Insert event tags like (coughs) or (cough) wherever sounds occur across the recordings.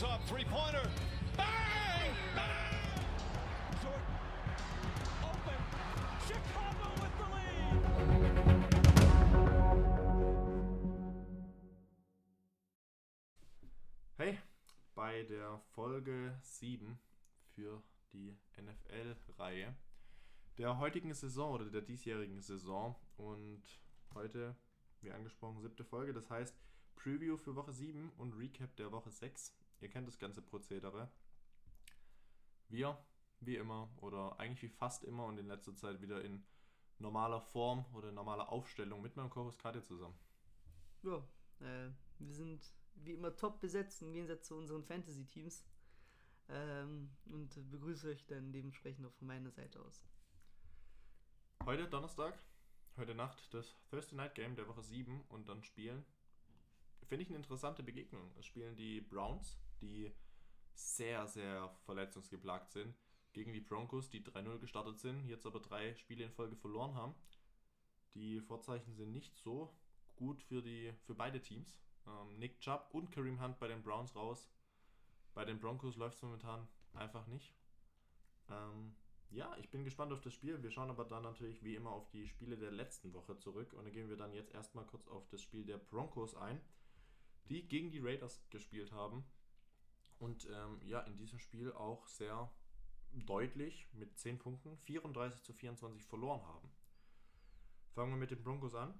Rolls up, three-pointer. Bang! Bang! Jordan open. Chicago with the lead. Hey, bei der Folge 7 für die NFL-Reihe der heutigen Saison oder der diesjährigen Saison und heute, wie angesprochen, siebte Folge, das heißt Preview für Woche 7 und Recap der Woche 6. Ihr kennt das ganze Prozedere. Wir, wie immer, oder eigentlich wie fast immer und in letzter Zeit wieder in normaler Form oder normaler Aufstellung mit meinem Chorus Kati zusammen. Ja, äh, wir sind wie immer top besetzt im Gegensatz zu unseren Fantasy-Teams. Ähm, und begrüße euch dann dementsprechend auch von meiner Seite aus. Heute Donnerstag, heute Nacht das Thursday Night Game der Woche 7 und dann spielen. Finde ich eine interessante Begegnung. Es spielen die Browns, die sehr, sehr verletzungsgeplagt sind, gegen die Broncos, die 3-0 gestartet sind, jetzt aber drei Spiele in Folge verloren haben. Die Vorzeichen sind nicht so gut für, die, für beide Teams. Ähm, Nick Chubb und Kareem Hunt bei den Browns raus. Bei den Broncos läuft es momentan einfach nicht. Ähm, ja, ich bin gespannt auf das Spiel. Wir schauen aber dann natürlich wie immer auf die Spiele der letzten Woche zurück. Und dann gehen wir dann jetzt erstmal kurz auf das Spiel der Broncos ein, die gegen die Raiders gespielt haben. Und ähm, ja, in diesem Spiel auch sehr deutlich mit 10 Punkten 34 zu 24 verloren haben. Fangen wir mit den Broncos an.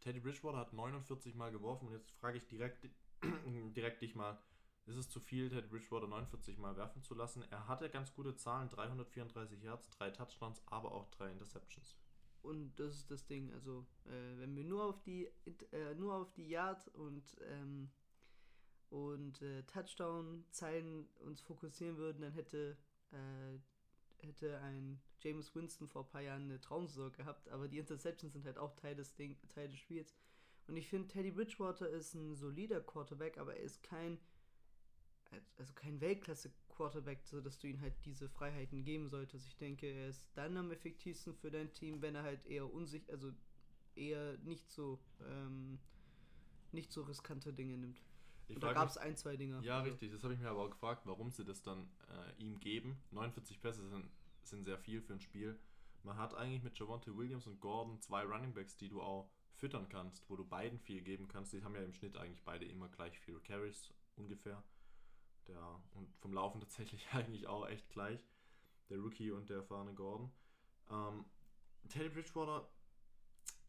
Teddy Bridgewater hat 49 Mal geworfen und jetzt frage ich direkt, (clears throat) direkt dich mal, ist es zu viel, Teddy Bridgewater 49 Mal werfen zu lassen? Er hatte ganz gute Zahlen, 334 Yards, 3 Touchdowns, aber auch 3 Interceptions. Und das ist das Ding, also äh, wenn wir nur auf die äh, nur auf die Yard und ähm, und äh, Touchdown-Zeilen uns fokussieren würden, dann hätte äh, hätte ein James Winston vor ein paar Jahren eine Traumsaison gehabt, aber die Interceptions sind halt auch Teil des, Ding, Teil des Spiels. Und ich finde, Teddy Bridgewater ist ein solider Quarterback, aber er ist kein, also kein Weltklasse-Quarterback, sodass du ihm halt diese Freiheiten geben solltest. Ich denke, er ist dann am effektivsten für dein Team, wenn er halt eher unsicher, also eher nicht so, ähm, nicht so riskante Dinge nimmt. Ich Und da gab es ein, zwei Dinge. Ja, Also, richtig. Das habe ich mir aber auch gefragt, warum sie das dann äh, ihm geben. 49 Pässe sind, sind sehr viel für ein Spiel. Man hat eigentlich mit Javonte Williams und Gordon zwei Running Backs, die du auch füttern kannst, wo du beiden viel geben kannst. Die haben ja im Schnitt eigentlich beide immer gleich viele Carries ungefähr. Der, und vom Laufen (laughs) tatsächlich eigentlich auch echt gleich. Der Rookie und der erfahrene Gordon. Ähm, Teddy Bridgewater,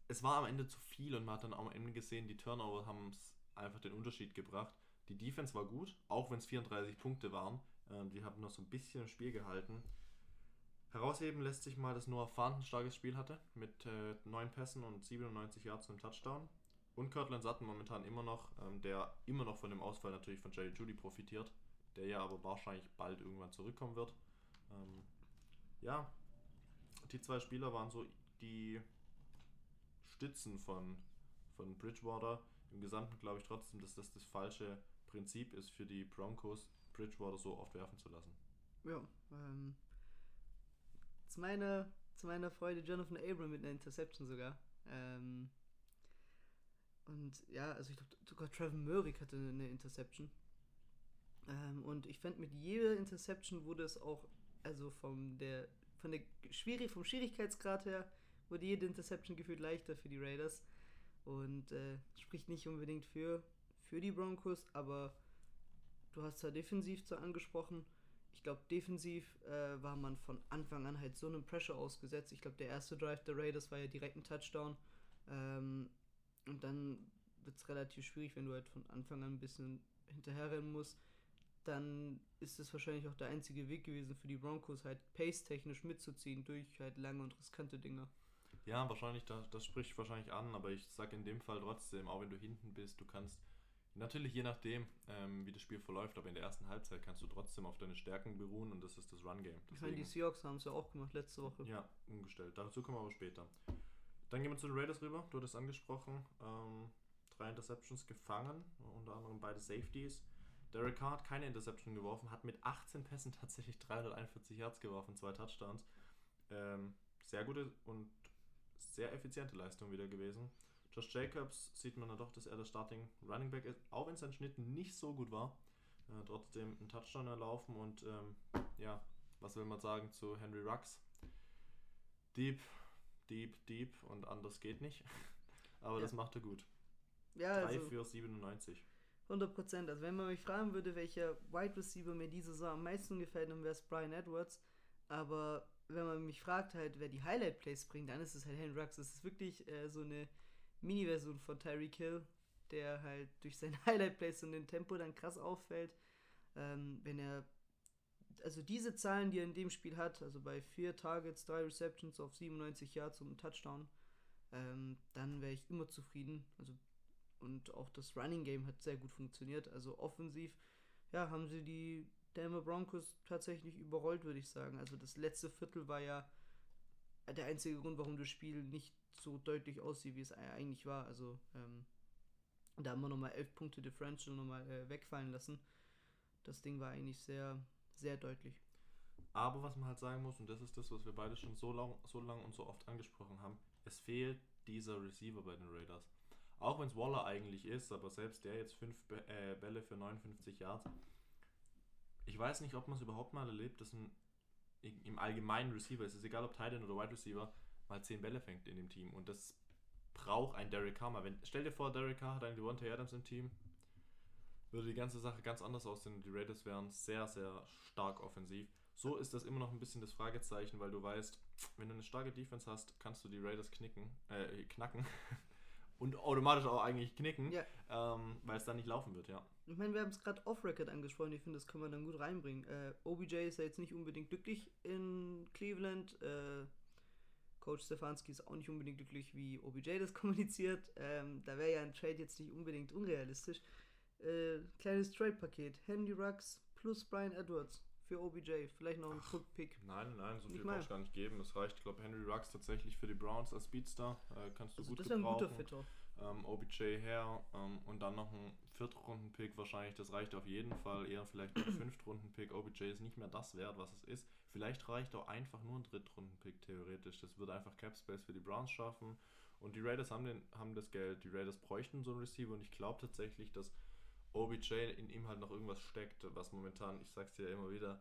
es war am Ende zu viel und man hat dann am Ende gesehen, die Turnover haben es einfach den Unterschied gebracht. Die Defense war gut, auch wenn es 34 Punkte waren. Ähm, die haben noch so ein bisschen im Spiel gehalten. Herausheben lässt sich mal, dass Noah Fant ein starkes Spiel hatte mit äh, 9 Pässen und 97 Yards zum Touchdown. Und Cortland Sutton momentan immer noch, ähm, der immer noch von dem Ausfall natürlich von Jerry Judy profitiert, der ja aber wahrscheinlich bald irgendwann zurückkommen wird. Ähm, ja, die zwei Spieler waren so die Stützen von, von Bridgewater. Im Gesamten glaube ich trotzdem, dass das das falsche Prinzip ist für die Broncos, Bridgewater so oft werfen zu lassen. Ja, ähm, zu meiner, zu meiner Freude Jonathan Abram mit einer Interception sogar. Ähm, und ja, also ich glaube, sogar Trevor Murray hatte eine Interception. Ähm, und ich fand, mit jeder Interception wurde es auch, also vom der, von der schwierig, vom Schwierigkeitsgrad her, wurde jede Interception gefühlt leichter für die Raiders. Und äh, spricht nicht unbedingt für, für die Broncos, aber du hast da defensiv so angesprochen ich glaube, defensiv äh, war man von Anfang an halt so einem Pressure ausgesetzt. Ich glaube, der erste Drive der Raiders war ja direkt ein Touchdown. Ähm, und dann wird es relativ schwierig, wenn du halt von Anfang an ein bisschen hinterherrennen musst. Dann ist es wahrscheinlich auch der einzige Weg gewesen für die Broncos, halt pace-technisch mitzuziehen durch halt lange und riskante Dinge. Ja, wahrscheinlich, das, das spricht wahrscheinlich an, aber ich sage in dem Fall trotzdem, auch wenn du hinten bist, du kannst natürlich je nachdem, ähm, wie das Spiel verläuft, aber in der ersten Halbzeit kannst du trotzdem auf deine Stärken beruhen und das ist das Run-Game. Ich meine, die Seahawks haben es ja auch gemacht letzte Woche. Ja, umgestellt. Dazu kommen wir aber später. Dann gehen wir zu den Raiders rüber. Du hattest angesprochen. Ähm, drei Interceptions gefangen, unter anderem beide Safeties. Derek Carr hat keine Interception geworfen, hat mit 18 Pässen (laughs) tatsächlich 341 Yards geworfen, zwei Touchdowns. Ähm, sehr gute und sehr effiziente Leistung wieder gewesen. Josh Jacobs sieht man dann doch, dass er der Starting Running Back ist, auch wenn sein Schnitt nicht so gut war. Äh, trotzdem einen Touchdown erlaufen und ähm, ja, was will man sagen zu Henry Rux? Deep, deep, deep und anders geht nicht. (laughs) Aber Ja. das macht er gut. Ja, 3 also für 97. 100 Prozent. Also wenn man mich fragen würde, welcher Wide Receiver mir diese Saison am meisten gefällt, dann wäre es Brian Edwards. Aber wenn man mich fragt halt, wer die Highlight Plays bringt, dann ist es halt Henry Rux. Es ist wirklich äh, so eine Mini-Version von Tyreek Hill, der halt durch seine (laughs) Highlight Plays und den Tempo dann krass auffällt. Ähm, wenn er also diese Zahlen, die er in dem Spiel hat, also bei vier Targets, drei Receptions auf 97 Yards einem Touchdown, ähm, dann wäre ich immer zufrieden. Also und auch das Running Game hat sehr gut funktioniert. Also offensiv, ja, haben sie die Denver Broncos tatsächlich überrollt, würde ich sagen. Also das letzte Viertel war ja der einzige Grund, warum das Spiel nicht so deutlich aussieht, wie es eigentlich war. Also ähm, da haben wir nochmal elf Punkte Differential nochmal äh, wegfallen lassen. Das Ding war eigentlich sehr, sehr deutlich. Aber was man halt sagen muss, und das ist das, was wir beide schon so lang, so lang und so oft angesprochen haben, es fehlt dieser Receiver bei den Raiders. Auch wenn es Waller eigentlich ist, aber selbst der jetzt fünf äh, Bälle für 59 Yards. Ich weiß nicht, ob man es überhaupt mal erlebt, dass ein im allgemeinen Receiver, es ist egal ob Tight End oder Wide Receiver, mal 10 Bälle fängt in dem Team. Und das braucht ein Derek Carr mal. Wenn, stell dir vor, Derek Carr hat einen Devontae Adams im Team, würde die ganze Sache ganz anders aussehen. Die Raiders wären sehr, sehr stark offensiv. So ist das immer noch ein bisschen das Fragezeichen, weil du weißt, wenn du eine starke Defense hast, kannst du die Raiders knicken, äh, knacken (laughs) und automatisch auch eigentlich knicken, Ja. ähm, weil es dann nicht laufen wird, ja. Ich meine, wir haben es gerade off-Record angesprochen. Ich finde, das können wir dann gut reinbringen. Äh, OBJ ist ja jetzt nicht unbedingt glücklich in Cleveland. Äh, Coach Stefanski ist auch nicht unbedingt glücklich, wie OBJ das (laughs) kommuniziert. Ähm, da wäre ja ein Trade jetzt nicht unbedingt unrealistisch. Äh, kleines Trade-Paket. Handy Rux plus Brian Edwards für OBJ. Vielleicht noch ein Quick-Pick. Nein, nein, so viel brauchst du gar nicht geben. Es reicht, ich glaube, Henry Rux tatsächlich für die Browns als Speedstar. Äh, kannst du Also gut das wäre ein guter gebrauchen. Ähm, OBJ her ähm, und dann noch ein Viertrunden-Pick wahrscheinlich, das reicht auf jeden Fall, eher vielleicht ein (clears throat) Fünftrunden-Pick. OBJ ist nicht mehr das wert, was es ist. Vielleicht reicht auch einfach nur ein Drittrunden-Pick theoretisch. Das würde einfach Cap Space für die Browns schaffen. Und die Raiders haben, den, haben das Geld. Die Raiders bräuchten so einen Receiver und ich glaube tatsächlich, dass OBJ in ihm halt noch irgendwas steckt, was momentan, ich sag's dir ja immer wieder,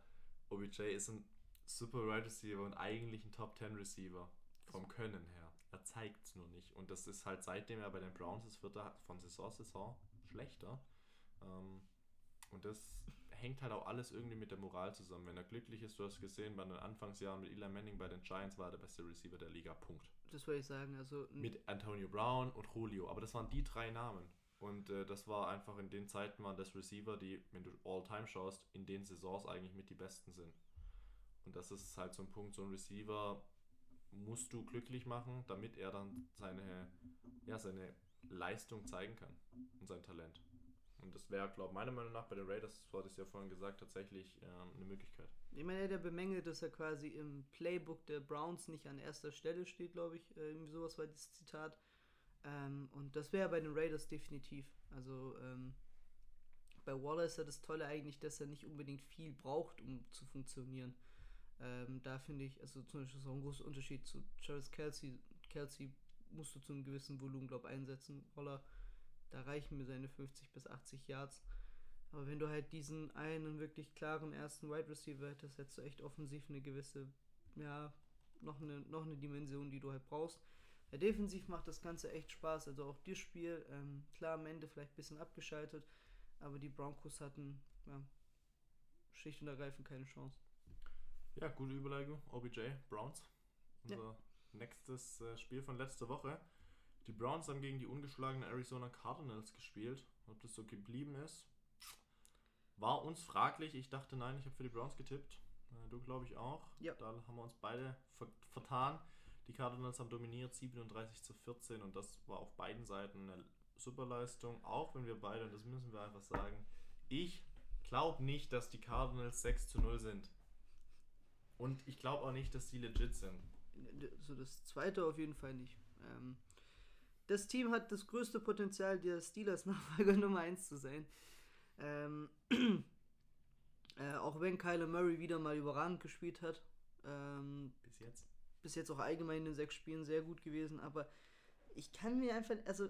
OBJ ist ein super Wide Receiver und eigentlich ein Top 10 Receiver vom Können her. Er zeigt es nur nicht. Und das ist halt seitdem er bei den Browns ist, wird er von Saison zu Saison schlechter. Ähm, und das hängt halt auch alles irgendwie mit der Moral zusammen. Wenn er glücklich ist, du hast gesehen, bei den Anfangsjahren mit Eli Manning bei den Giants war er der beste Receiver der Liga. Punkt. Das würde ich sagen. Also Mit Antonio Brown und Julio. Aber das waren die drei Namen. Und äh, das war einfach in den Zeiten waren das Receiver, die, wenn du All-Time schaust, in den Saisons eigentlich mit die besten sind. Und das ist halt so ein Punkt, so ein Receiver musst du glücklich machen, damit er dann seine, ja, seine Leistung zeigen kann und sein Talent. Und das wäre, glaube ich, meiner Meinung nach bei den Raiders, das hatte ich ja vorhin gesagt, tatsächlich ähm, eine Möglichkeit. Ich meine, er bemängelt, dass er quasi im Playbook der Browns nicht an erster Stelle steht, glaube ich. Äh, irgendwie sowas war das Zitat. Ähm, und das wäre bei den Raiders definitiv. Also ähm, bei Waller ist ja das Tolle eigentlich, dass er nicht unbedingt viel braucht, um zu funktionieren. Ähm, da finde ich, also zum Beispiel ist auch ein großer Unterschied zu Travis Kelsey. Kelsey musst du zu einem gewissen Volumen, glaube ich, einsetzen. Waller, da reichen mir seine 50 bis 80 Yards. Aber wenn du halt diesen einen wirklich klaren ersten Wide Receiver hättest, hättest du echt offensiv eine gewisse, ja, noch eine, noch eine Dimension, die du halt brauchst. Ja, defensiv macht das Ganze echt Spaß. Also auch das Spiel, ähm, klar am Ende vielleicht ein bisschen abgeschaltet, aber die Broncos hatten ja, schlicht und ergreifend keine Chance. Ja, gute Überlegung. OBJ, Browns. Ja. Unser nächstes äh, Spiel von letzter Woche. Die Browns haben gegen die ungeschlagenen Arizona Cardinals gespielt. Ob das so geblieben ist, war uns fraglich. Ich dachte, nein, ich habe für die Browns getippt. Äh, du, glaube ich, auch. Ja. Da haben wir uns beide ver vertan. Die Cardinals haben dominiert 37 zu 14 und das war auf beiden Seiten eine super Leistung. Auch wenn wir beide, und das müssen wir einfach sagen, ich glaube nicht, dass die Cardinals 6 zu 0 sind. Und ich glaube auch nicht, dass die legit sind. So das zweite auf jeden Fall nicht. Ähm, das Team hat das größte Potenzial, der Steelers-Nachfolger (laughs) Nummer 1 zu sein. Ähm, (clears throat) äh, auch wenn Kyler Murray wieder mal überragend gespielt hat. Ähm, Bis jetzt. bis jetzt auch allgemein in den sechs Spielen sehr gut gewesen, aber ich kann mir einfach, also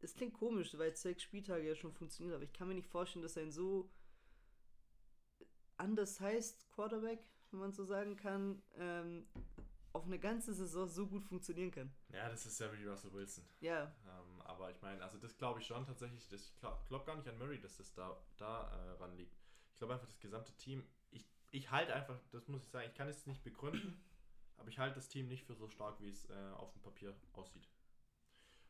es klingt komisch, weil sechs Spieltage ja schon funktioniert, aber ich kann mir nicht vorstellen, dass ein so undersized Quarterback, wenn man so sagen kann, ähm, auf eine ganze Saison so gut funktionieren kann. Ja, das ist ja wie Russell Wilson. Ja, Ähm, aber ich meine, also das glaube ich schon tatsächlich. Das, ich glaube glaub gar nicht an Murray, dass das da, da äh, ran liegt. Ich glaube einfach, das gesamte Team. Ich, ich halte einfach, das muss ich sagen, ich kann es nicht begründen, (coughs) aber ich halte das Team nicht für so stark, wie es äh, auf dem Papier aussieht.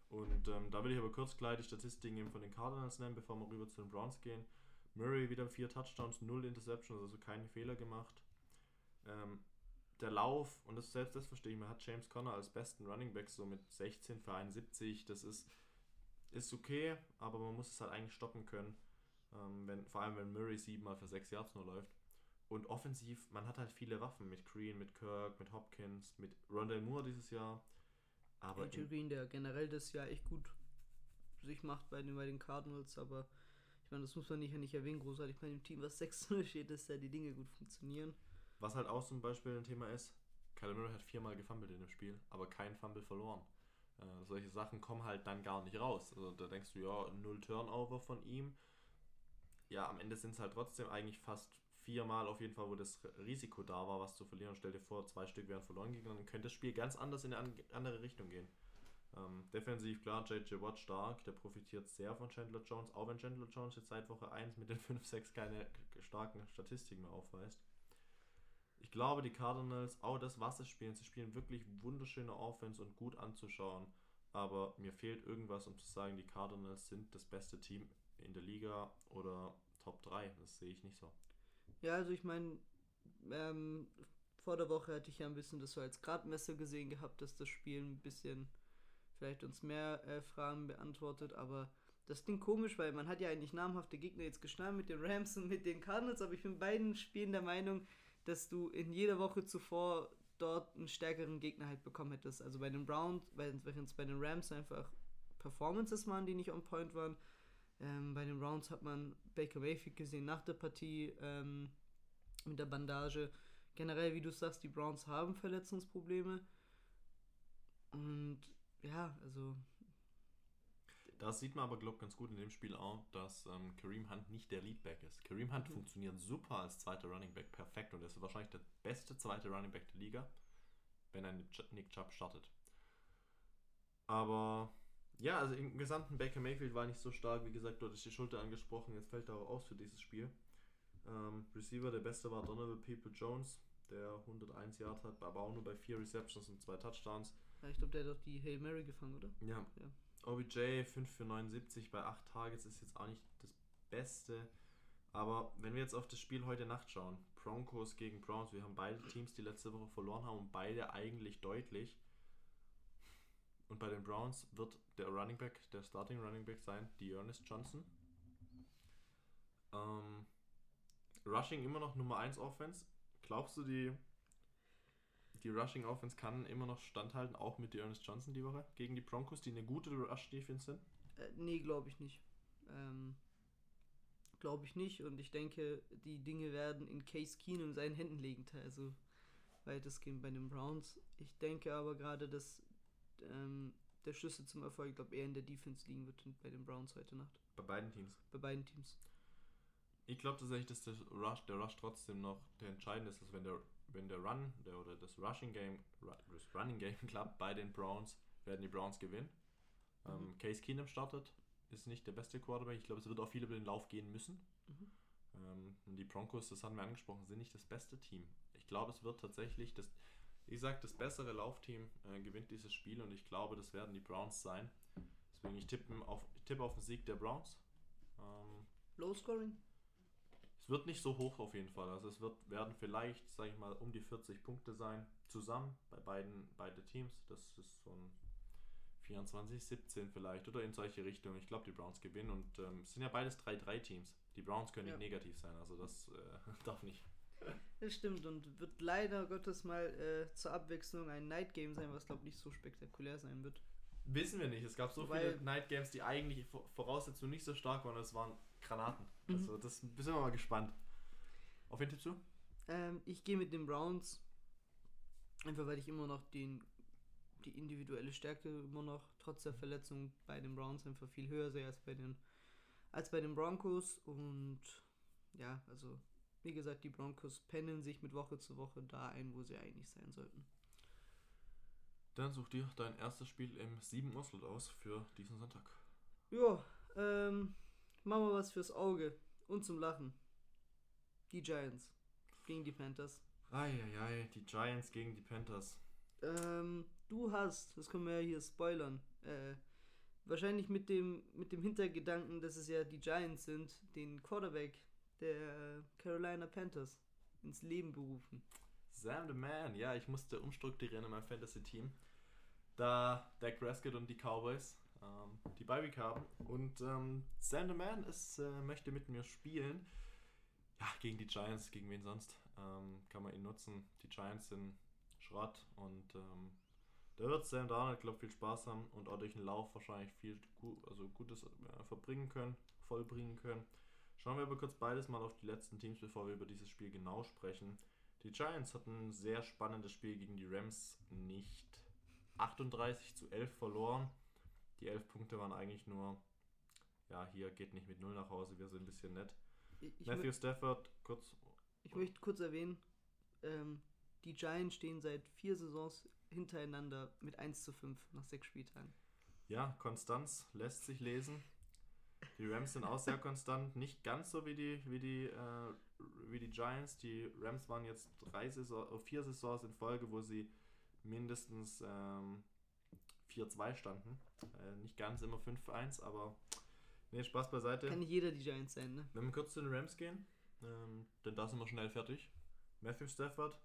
Und ähm, da will ich aber kurz gleich die Statistiken eben von den Cardinals nennen, bevor wir rüber zu den Browns gehen. Murray wieder vier Touchdowns, null Interceptions, also keine Fehler gemacht. Ähm, der Lauf, und das, selbst das verstehe ich, man hat James Conner als besten Running Back so mit 16 für 71, das ist, ist okay, aber man muss es halt eigentlich stoppen können, ähm, wenn, vor allem wenn Murray siebenmal für 6 Yards nur läuft. Und offensiv, man hat halt viele Waffen mit Green, mit Kirk, mit Hopkins, mit Rondell Moore dieses Jahr. Aber AJ in, Green, der generell das Jahr echt gut sich macht bei den, bei den Cardinals, aber ich meine, das muss man nicht, nicht erwähnen, großartig bei dem Team, was 6-0 steht, dass da die Dinge gut funktionieren. Was halt auch zum Beispiel ein Thema ist, Kyler Murray hat viermal gefummelt in dem Spiel, aber kein Fumble verloren. Äh, solche Sachen kommen halt dann gar nicht raus. Also da denkst du, ja, null Turnover von ihm. Ja, am Ende sind es halt trotzdem eigentlich fast viermal auf jeden Fall, wo das Risiko da war, was zu verlieren. Stell dir vor, zwei Stück wären verloren gegangen, dann könnte das Spiel ganz anders in eine an- andere Richtung gehen. Ähm, defensiv, klar, JJ Watt stark, der profitiert sehr von Chandler Jones, auch wenn Chandler Jones jetzt seit Woche 1 mit den 5-6 keine starken Statistiken mehr aufweist. Ich glaube, die Cardinals, auch das, was sie spielen, sie spielen wirklich wunderschöne Offense und gut anzuschauen. Aber mir fehlt irgendwas, um zu sagen, die Cardinals sind das beste Team in der Liga oder Top 3. Das sehe ich nicht so. Ja, also ich meine, ähm, vor der Woche hatte ich ja ein bisschen das so als Gradmesser gesehen gehabt, dass das Spiel ein bisschen vielleicht uns mehr äh, Fragen beantwortet, aber das klingt komisch, weil man hat ja eigentlich namhafte Gegner jetzt geschlagen mit den Rams und mit den Cardinals, aber ich bin bei beiden Spielen der Meinung, dass du in jeder Woche zuvor dort einen stärkeren Gegner halt bekommen hättest. Also bei den Browns, während es bei den Rams einfach Performances waren, die nicht on point waren. Ähm, bei den Browns hat man Baker Mayfield gesehen nach der Partie ähm, mit der Bandage. Generell, wie du sagst, die Browns haben Verletzungsprobleme. Und ja, also Da sieht man aber, glaube ich, ganz gut in dem Spiel auch, dass ähm, Kareem Hunt nicht der Leadback ist. Kareem Hunt Mhm. funktioniert super als zweiter Running Back, perfekt. Und er ist wahrscheinlich der beste zweite Running Back der Liga, wenn er Nick Chubb startet. Aber ja, also im gesamten Baker Mayfield war nicht so stark. Wie gesagt, dort ist die Schulter angesprochen. Jetzt fällt er auch aus für dieses Spiel. Ähm, Receiver, der beste war Donovan People Jones, der 101 Yards hat, aber auch nur bei vier Receptions und zwei Touchdowns. ja, ich glaube, der hat doch die Hail Mary gefangen, oder? Ja. Ja. OBJ 5 für 79 bei 8 Targets ist jetzt auch nicht das Beste. Aber wenn wir jetzt auf das Spiel heute Nacht schauen, Broncos gegen Browns, wir haben beide Teams, die letzte Woche verloren haben und beide eigentlich deutlich. Und bei den Browns wird der Running Back, der Starting Running Back sein, die Ernest Johnson. Ähm, Rushing immer noch Nummer 1 Offense. Glaubst du, die, die Rushing Offense kann immer noch standhalten, auch mit Ernest Johnson die Woche gegen die Broncos, die eine gute Rush Defense sind? Äh, nee, glaube ich nicht. Ähm, glaube ich nicht. Und ich denke, die Dinge werden in Case Keenum in seinen Händen liegen. Also weitestgehend bei den Browns. Ich denke aber gerade, dass ähm, der Schlüssel zum Erfolg, glaube eher in der Defense liegen wird bei den Browns heute Nacht. Bei beiden Teams. Bei beiden Teams. Ich glaube tatsächlich, dass der Rush, der Rush trotzdem noch der entscheidende ist, dass wenn der, wenn der Run der, oder das Rushing Game, das Running Game (laughs) klappt bei den Browns, werden die Browns gewinnen. Ähm, Mhm. Case Keenum startet, ist nicht der beste Quarterback. Ich glaube, es wird auch viel über den Lauf gehen müssen. Mhm. Ähm, die Broncos, das haben wir angesprochen, sind nicht das beste Team. Ich glaube, es wird tatsächlich das, ich sag, das bessere Laufteam äh, gewinnt dieses Spiel und ich glaube, das werden die Browns sein. Deswegen ich tippe auf, ich tippe auf den Sieg der Browns. Ähm, Low Scoring? Es wird nicht so hoch auf jeden Fall. Also es wird, werden vielleicht, sage ich mal, um die 40 Punkte sein, zusammen bei beiden beide Teams. Das ist so ein 24, 17 vielleicht oder in solche Richtungen. Ich glaube, die Browns gewinnen und ähm, es sind ja beides 3-3 Teams. Die Browns können Ja. nicht negativ sein, also das äh, (laughs) darf nicht. Das stimmt und wird leider Gottes mal äh, zur Abwechslung ein Night Game sein, was glaube ich nicht so spektakulär sein wird. Wissen wir nicht. Es gab so Weil- viele Night Games, die eigentlich Vor- Voraussetzungen nicht so stark waren. Das waren Granaten. Mhm. Also das sind wir mal gespannt. Auf wen tippst du? Ähm, ich gehe mit den Browns. Einfach weil ich immer noch den die individuelle Stärke immer noch trotz der Verletzung bei den Browns einfach viel höher sehe als bei den als bei den Broncos und ja, also wie gesagt, die Broncos pendeln sich mit Woche zu Woche da ein, wo sie eigentlich sein sollten. Dann such dir dein erstes Spiel im 7 Uhr Slot aus für diesen Sonntag. Ja, ähm, machen wir was fürs Auge und zum Lachen. Die Giants gegen die Panthers. Eieiei, die Giants gegen die Panthers. Ähm, du hast, das können wir ja hier spoilern, äh, wahrscheinlich mit dem, mit dem Hintergedanken, dass es ja die Giants sind, den Quarterback der Carolina Panthers ins Leben berufen. Sam the Man, ja, ich musste umstrukturieren in meinem Fantasy-Team. Da Dak Prescott und die Cowboys ähm, die Bye-Week haben. Und ähm, Sam ist, äh, möchte mit mir spielen. Ja, gegen die Giants, gegen wen sonst? Ähm, kann man ihn nutzen. Die Giants sind Schrott und ähm, da wird Sam Darnold, glaube viel Spaß haben und auch durch den Lauf wahrscheinlich viel gu also Gutes äh, verbringen können, vollbringen können. Schauen wir aber kurz beides mal auf die letzten Teams, bevor wir über dieses Spiel genau sprechen. Die Giants hatten ein sehr spannendes Spiel gegen die Rams nicht 38 zu 11 verloren. Die 11 Punkte waren eigentlich nur, ja, hier geht nicht mit 0 nach Hause, wir sind ein bisschen nett. Ich, Matthew Stafford, kurz. ich möchte kurz erwähnen, ähm, die Giants stehen seit vier Saisons hintereinander mit 1 zu 5 nach sechs Spieltagen. Ja, Konstanz lässt sich lesen. Die Rams sind auch sehr konstant, nicht ganz so wie die, wie die, äh, wie die Giants. Die Rams waren jetzt drei Saison, vier Saisons in Folge, wo sie mindestens ähm, 4-2 standen. Äh, nicht ganz immer 5-1, aber nee, Spaß beiseite. Kann nicht jeder die Giants sein, ne? Wenn wir kurz zu den Rams gehen, ähm, denn da sind wir schnell fertig. Matthew Stafford,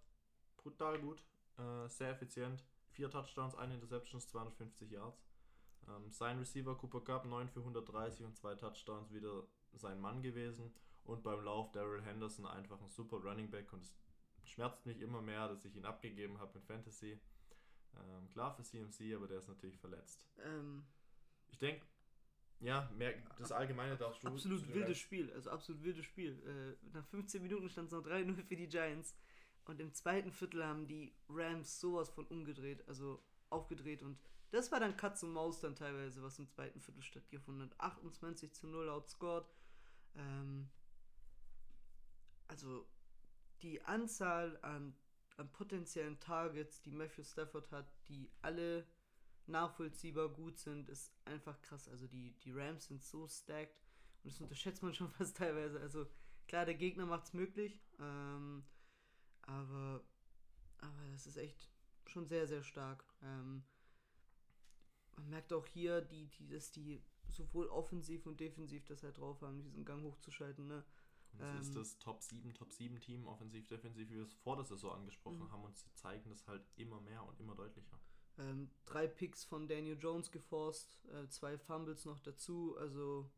brutal gut, äh, sehr effizient. Vier Touchdowns, eine Interceptions, 250 Yards. Ähm, sein Receiver Cooper Cup 9 für 130 und zwei Touchdowns wieder sein Mann gewesen. Und beim Lauf Daryl Henderson einfach ein super Running Back und es schmerzt mich immer mehr, dass ich ihn abgegeben habe in Fantasy. Ähm, klar für CMC, aber der ist natürlich verletzt. Ähm, Ich denke, ja, mehr, das Allgemeine darfst du. absolut wildes Spiel, also absolut wildes Spiel. Äh, nach 15 Minuten stand es noch 3-0 für die Giants. Und im zweiten Viertel haben die Rams sowas von umgedreht, also aufgedreht. Und das war dann Katz und Maus dann teilweise, was im zweiten Viertel stattgefunden hat. 28 zu 0 outscored. Ähm, also die Anzahl an, an potenziellen Targets, die Matthew Stafford hat, die alle nachvollziehbar gut sind, ist einfach krass. Also die, die Rams sind so stacked und das unterschätzt man schon (laughs) fast teilweise. Also klar, der Gegner macht es möglich, ähm, aber, aber das ist echt schon sehr, sehr stark. Ähm, man merkt auch hier, die, die, dass die sowohl offensiv und defensiv das halt drauf haben, diesen Gang hochzuschalten. Ne? Und es ist Ähm, das Top 7, Top 7 Team, offensiv, defensiv, wie wir es vor der Saison angesprochen Mhm. haben und sie zeigen das halt immer mehr und immer deutlicher. Ähm, drei Picks von Daniel Jones geforst, äh, zwei Fumbles noch dazu. Also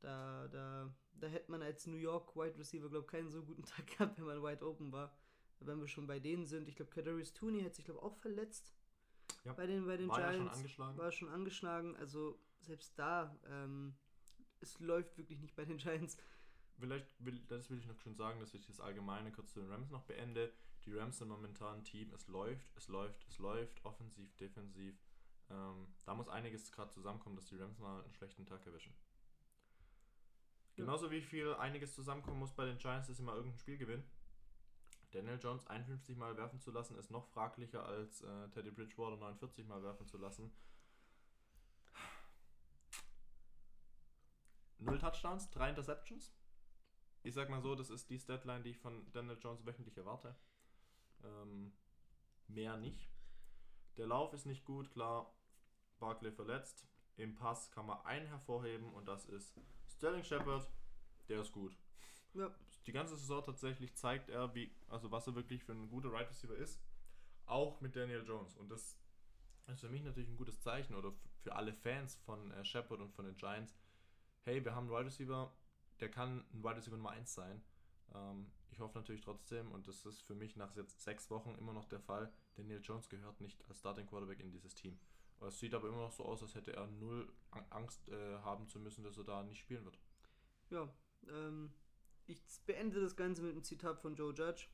da, da, da hätte man als New York Wide Receiver, glaube ich, keinen so guten (laughs) Tag gehabt, wenn man wide open war. Wenn wir schon bei denen sind, ich glaube, Kadarius Tooney hat sich, glaube ich, auch verletzt. Ja. Bei den, bei den War ja Giants. schon angeschlagen. War schon angeschlagen. Also selbst da, ähm, es läuft wirklich nicht bei den (laughs) Giants. Vielleicht will, das will ich noch schon sagen, dass ich das Allgemeine kurz zu den Rams noch beende. Die Rams sind momentan ein Team, es läuft, es läuft, es läuft, offensiv, defensiv. Ähm, da muss einiges gerade zusammenkommen, dass die Rams mal einen schlechten Tag erwischen. Ja. Genauso wie viel einiges zusammenkommen muss bei den Giants, dass sie mal irgendein Spiel gewinnen. Daniel Jones 51 Mal werfen zu lassen, ist noch fraglicher als äh, Teddy Bridgewater 49 Mal werfen zu lassen. Null Touchdowns, drei Interceptions. Ich sag mal so, das ist die Statline, die ich von Daniel Jones wöchentlich erwarte. Ähm, mehr nicht. Der Lauf ist nicht gut, klar. Barkley verletzt. Im Pass kann man einen hervorheben und das ist Sterling Shepard. Der ist gut. Ja. Die ganze Saison tatsächlich zeigt er, wie, also was er wirklich für ein guter Right Receiver ist. Auch mit Daniel Jones. Und das ist für mich natürlich ein gutes Zeichen oder für alle Fans von äh, Shepard und von den Giants. Hey, wir haben einen Wide Receiver, der kann ein Wide Receiver Nummer 1 sein. Ähm, ich hoffe natürlich trotzdem, und das ist für mich nach jetzt sechs Wochen immer noch der Fall, Daniel Jones gehört nicht als Starting Quarterback in dieses Team. Es sieht aber immer noch so aus, als hätte er null Ang- Angst äh, haben zu müssen, dass er da nicht spielen wird. Ja, ähm, ich beende das Ganze mit einem Zitat von Joe Judge.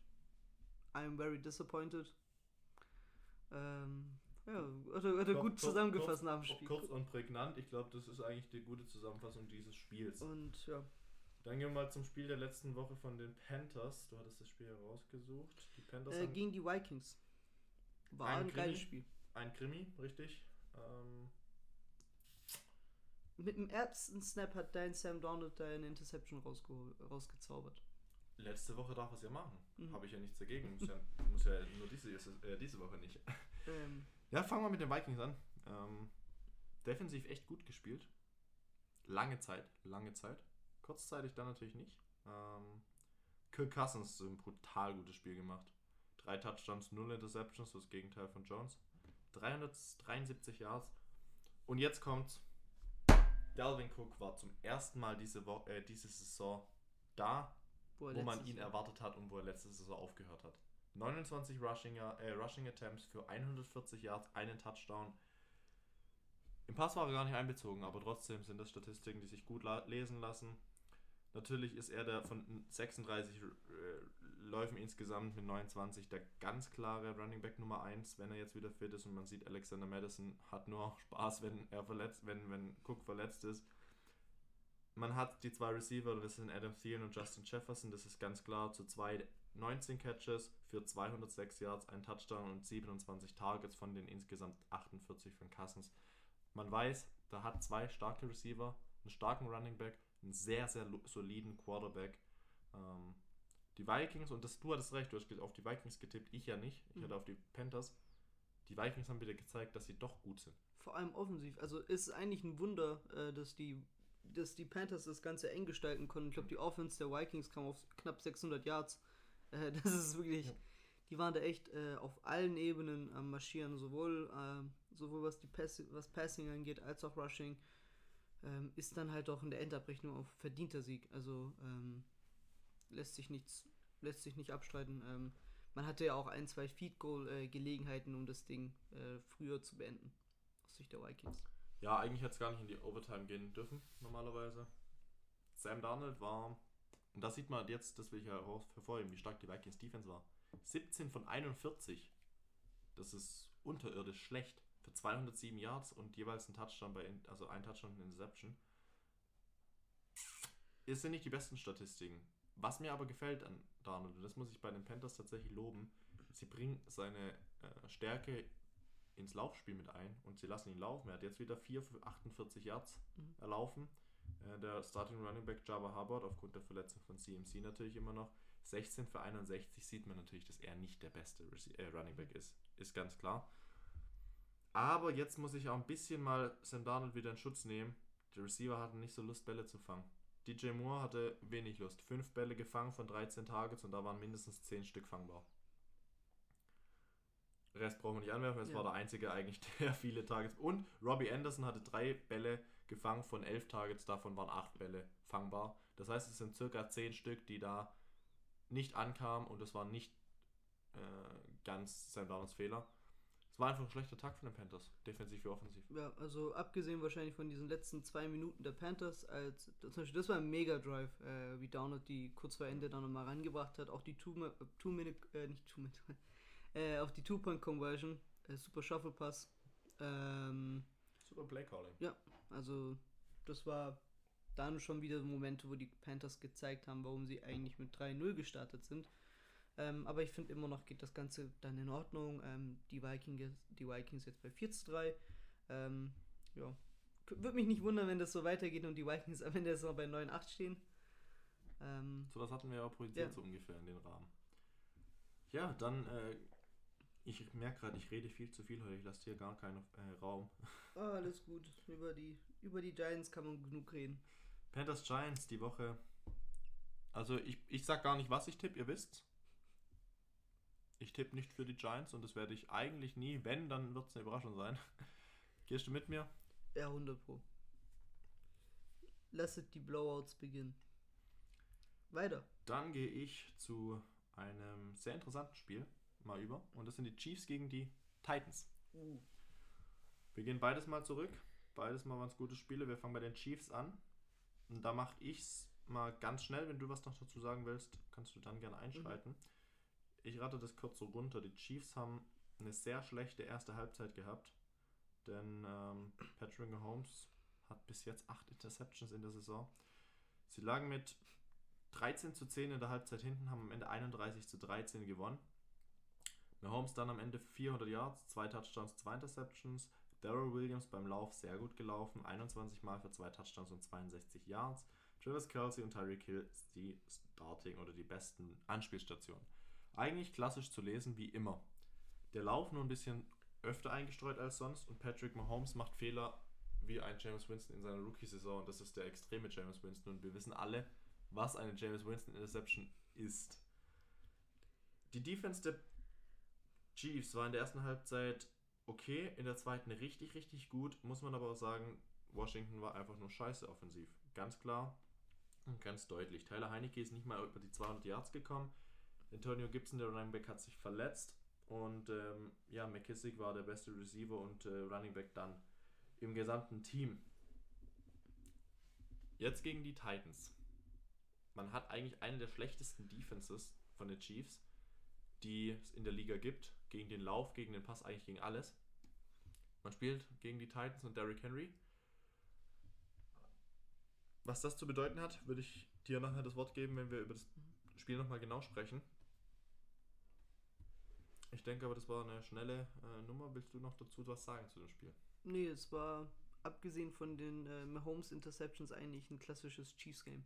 I'm very disappointed. Ähm, Ja, hat er, hat er gut Kurz- zusammengefasst kurz, nach dem Spiel. Kurz und prägnant. Ich glaube, das ist eigentlich die gute Zusammenfassung dieses Spiels. Und ja, Dann gehen wir mal zum Spiel der letzten Woche von den Panthers. Du hattest das Spiel herausgesucht. Die Panthers äh, gegen die Vikings. War Ein ein, geiles Krimi? Spiel. ein Krimi, richtig. Ähm, Mit dem ersten Snap hat dein Sam Donald da eine Interception rausgezaubert. letzte Woche darf er es ja machen. Mhm. Habe ich ja nichts dagegen. Muss ja, muss ja nur diese, äh, diese Woche nicht. Ähm, Ja, fangen wir mit den Vikings an. Ähm, defensiv echt gut gespielt. Lange Zeit, lange Zeit. Kurzzeitig dann natürlich nicht. Ähm, Kirk Cousins ein brutal gutes Spiel gemacht. Drei Touchdowns, null Interceptions, das Gegenteil von Jones. 373 Yards. Und jetzt kommt's. Dalvin Cook war zum ersten Mal diese, Wo äh, diese Saison da, wo wo man ihn Jahr- erwartet hat und wo er letzte Saison aufgehört hat. 29 Rushing, äh, Rushing Attempts für 140 Yards, einen Touchdown. Im Pass war er gar nicht einbezogen, aber trotzdem sind das Statistiken, die sich gut la- lesen lassen. Natürlich ist er der von 36 äh, Läufen insgesamt mit 29 der ganz klare Running Back Nummer 1, wenn er jetzt wieder fit ist und man sieht, Alexander Madison hat nur Spaß, wenn er verletzt, wenn, wenn Cook verletzt ist. Man hat die zwei Receiver, das sind Adam Thielen und Justin Jefferson, das ist ganz klar zu zwei 19 Catches für 206 Yards, ein Touchdown und 27 Targets von den insgesamt 48 von Cousins. Man weiß, da hat zwei starke Receiver, einen starken Running Back, einen sehr, sehr soliden Quarterback. Ähm, die Vikings, und das, du hattest recht, du hast auf die Vikings getippt, ich ja nicht. Ich Mhm. hatte auf die Panthers. Die Vikings haben wieder gezeigt, dass sie doch gut sind. Vor allem offensiv. Also ist eigentlich ein Wunder, äh, dass die dass die Panthers das Ganze eng gestalten konnten. Ich glaube, die Offense der Vikings kam auf knapp 600 Yards. Äh, (laughs) das ist wirklich, Ja. die waren da echt äh, auf allen Ebenen am Marschieren, sowohl, äh, sowohl was die Pass was Passing angeht, als auch Rushing. Ähm, ist dann halt auch in der Endabrechnung auf verdienter Sieg. Also ähm, lässt sich nichts, lässt sich nicht abstreiten. Ähm, man hatte ja auch ein, zwei Feed Goal äh, Gelegenheiten, um das Ding äh, früher zu beenden. Aus Sicht der Vikings. Ja, eigentlich hätte es gar nicht in die Overtime gehen dürfen, normalerweise. Sam Darnold war, und da sieht man jetzt, das will ich hervorheben, wie stark die Vikings Defense war. 17 von 41. Das ist unterirdisch schlecht. Für 207 Yards und jeweils ein Touchdown bei, also ein Touchdown und eine Interception. Es sind nicht die besten Statistiken. Was mir aber gefällt an Darnold, und das muss ich bei den Panthers tatsächlich loben, sie bringen seine äh, Stärke ins Laufspiel mit ein und sie lassen ihn laufen. Er hat jetzt wieder 4 für 48 Yards Mhm. erlaufen. Äh, der Starting Running Back Java Hubbard, aufgrund der Verletzung von CMC natürlich immer noch. 16 für 61 sieht man natürlich, dass er nicht der beste Rece- äh, Running Back ist. Ist ganz klar. Aber jetzt muss ich auch ein bisschen mal Sam Darnold wieder in Schutz nehmen. Der Receiver hatte nicht so Lust, Bälle zu fangen. DJ Moore hatte wenig Lust. Fünf Bälle gefangen von 13 Targets und da waren mindestens 10 Stück fangbar. Rest brauchen wir nicht anwerfen, es Ja. war der einzige eigentlich, (laughs) der viele Targets. Und Robbie Anderson hatte drei Bälle gefangen von elf Targets, davon waren acht Bälle fangbar. Das heißt, es sind circa 10 Stück, die da nicht ankamen und das war nicht äh, ganz Sam Darnolds Fehler. Es war einfach ein schlechter Tag von den Panthers, defensiv wie offensiv. Ja, also abgesehen wahrscheinlich von diesen letzten zwei Minuten der Panthers, als das, zum Beispiel, das war ein Mega-Drive, äh, wie Downard die kurz vor Ende dann nochmal rangebracht hat. Auch die Two-Minute, two minute äh, nicht Two-Minute, (laughs) äh, auch die Two-Point-Conversion, äh, super Shuffle-Pass. Ähm, Super Play Calling. also das war dann schon wieder Momente, wo die Panthers gezeigt haben, warum sie eigentlich mit 3-0 gestartet sind. Ähm, aber ich finde immer noch geht das Ganze dann in Ordnung. Ähm, die, Vikings, die Vikings jetzt bei 4 zu 3. Ähm, ja. Würde mich nicht wundern, wenn das so weitergeht und die Vikings am Ende jetzt noch bei 9-8 stehen. Ähm, So was hatten wir ja auch projiziert, Ja. so ungefähr in den Rahmen. Ja, dann, äh, ich merke gerade, ich rede viel zu viel heute, ich lasse hier gar keinen äh, Raum. ah, alles gut. Über die, über die Giants kann man genug reden. Panthers Giants die Woche. Also ich, ich sag gar nicht, was ich tippe, ihr wisst. Ich tippe nicht für die Giants und das werde ich eigentlich nie. Wenn, dann wird es eine Überraschung sein. (laughs) Gehst du mit mir? Ja, 100 Pro. Lasset die Blowouts beginnen. Weiter. Dann gehe ich zu einem sehr interessanten Spiel mal über. Und das sind die Chiefs gegen die Titans. Uh. Wir gehen beides mal zurück. Beides mal ganz gute Spiele. Wir fangen bei den Chiefs an. Und da mache ich es mal ganz schnell. Wenn du was noch dazu sagen willst, kannst du dann gerne einschreiten. Ich rate das kurz so runter. Die Chiefs haben eine sehr schlechte erste Halbzeit gehabt. Denn ähm, Patrick Mahomes hat bis jetzt 8 Interceptions in der Saison. Sie lagen mit 13 zu 10 in der Halbzeit hinten, haben am Ende 31 zu 13 gewonnen. Mahomes dann am Ende 400 Yards, 2 Touchdowns, 2 Interceptions. Daryl Williams beim Lauf sehr gut gelaufen, 21 Mal für 2 Touchdowns und 62 Yards. Travis Kelsey und Tyreek Hill die Starting oder die besten Anspielstationen. Eigentlich klassisch zu lesen wie immer. Der Lauf nur ein bisschen öfter eingestreut als sonst und Patrick Mahomes macht Fehler wie ein James Winston in seiner Rookie-Saison und das ist der extreme James Winston und wir wissen alle, was eine James Winston Interception ist. Die Defense der Chiefs war in der ersten Halbzeit okay, in der zweiten richtig, richtig gut, muss man aber auch sagen, Washington war einfach nur scheiße offensiv. Ganz klar und ganz deutlich. Tyler Heinecke ist nicht mal über die 200 Yards gekommen. Antonio Gibson, der Running Back, hat sich verletzt. Und ähm, ja, McKissick war der beste Receiver und äh, Running Back dann im gesamten Team. Jetzt gegen die Titans. Man hat eigentlich eine der schlechtesten Defenses von den Chiefs, die es in der Liga gibt. Gegen den Lauf, gegen den Pass, eigentlich gegen alles. Man spielt gegen die Titans und Derrick Henry. Was das zu bedeuten hat, würde ich dir nachher das Wort geben, wenn wir über das Spiel nochmal genau sprechen. Ich denke aber, das war eine schnelle äh, Nummer. Willst du noch dazu was sagen zu dem Spiel? Nee, es war abgesehen von den äh, Mahomes Interceptions eigentlich ein klassisches Chiefs Game.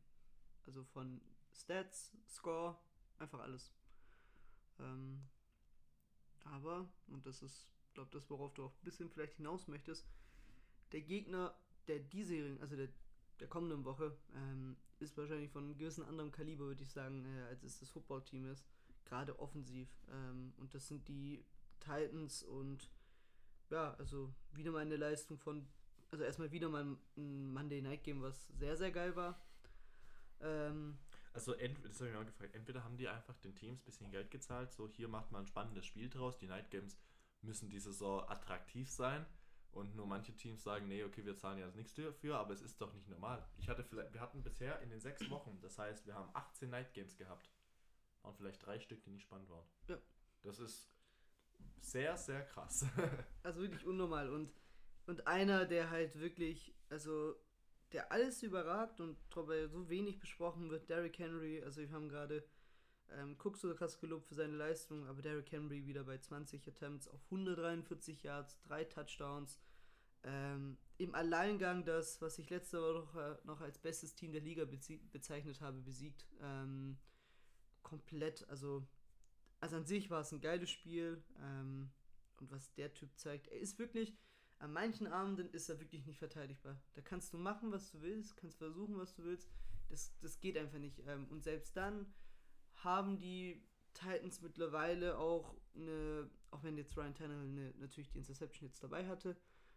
Also von Stats, Score, einfach alles. Ähm, aber, und das ist, glaube das, worauf du auch ein bisschen vielleicht hinaus möchtest, der Gegner der diesjährigen, also der, der kommenden Woche, ähm, ist wahrscheinlich von einem gewissen anderen Kaliber, würde ich sagen, äh, als es das Footballteam ist. Gerade offensiv. Ähm, und das sind die Titans und ja, also wieder mal eine Leistung von, also erstmal wieder mal ein Monday Night Game, was sehr, sehr geil war. Ähm, Also, entweder, das habe ich mir auch gefragt, entweder haben die einfach den Teams ein bisschen Geld gezahlt, so hier macht man ein spannendes Spiel draus, die Night Games müssen diese Saison attraktiv sein und nur manche Teams sagen, nee, okay, wir zahlen ja nichts dafür, aber es ist doch nicht normal. Ich hatte vielleicht, wir hatten bisher in den sechs Wochen, das heißt, wir haben 18 Night Games gehabt und vielleicht drei Stück, die nicht spannend waren. Ja. Das ist sehr, sehr krass. (laughs) also wirklich unnormal. Und, und einer, der halt wirklich, also der alles überragt und dabei so wenig besprochen wird, Derrick Henry, also wir haben gerade ähm, Cook so krass gelobt für seine Leistung, aber Derrick Henry wieder bei 20 Attempts auf 143 Yards, drei Touchdowns. Ähm, Im Alleingang das, was ich letzte Woche noch als bestes Team der Liga bezeichnet habe, besiegt. Ähm, komplett, also, also an sich war es ein geiles Spiel. Ähm, und was der Typ zeigt, er ist wirklich, an manchen Abenden ist er wirklich nicht verteidigbar. Da kannst du machen, was du willst, kannst versuchen, was du willst. Das, das geht einfach nicht. Ähm, und selbst dann haben die Titans mittlerweile auch eine, auch wenn jetzt Ryan Tannehill eine, natürlich die Interception jetzt dabei hatte,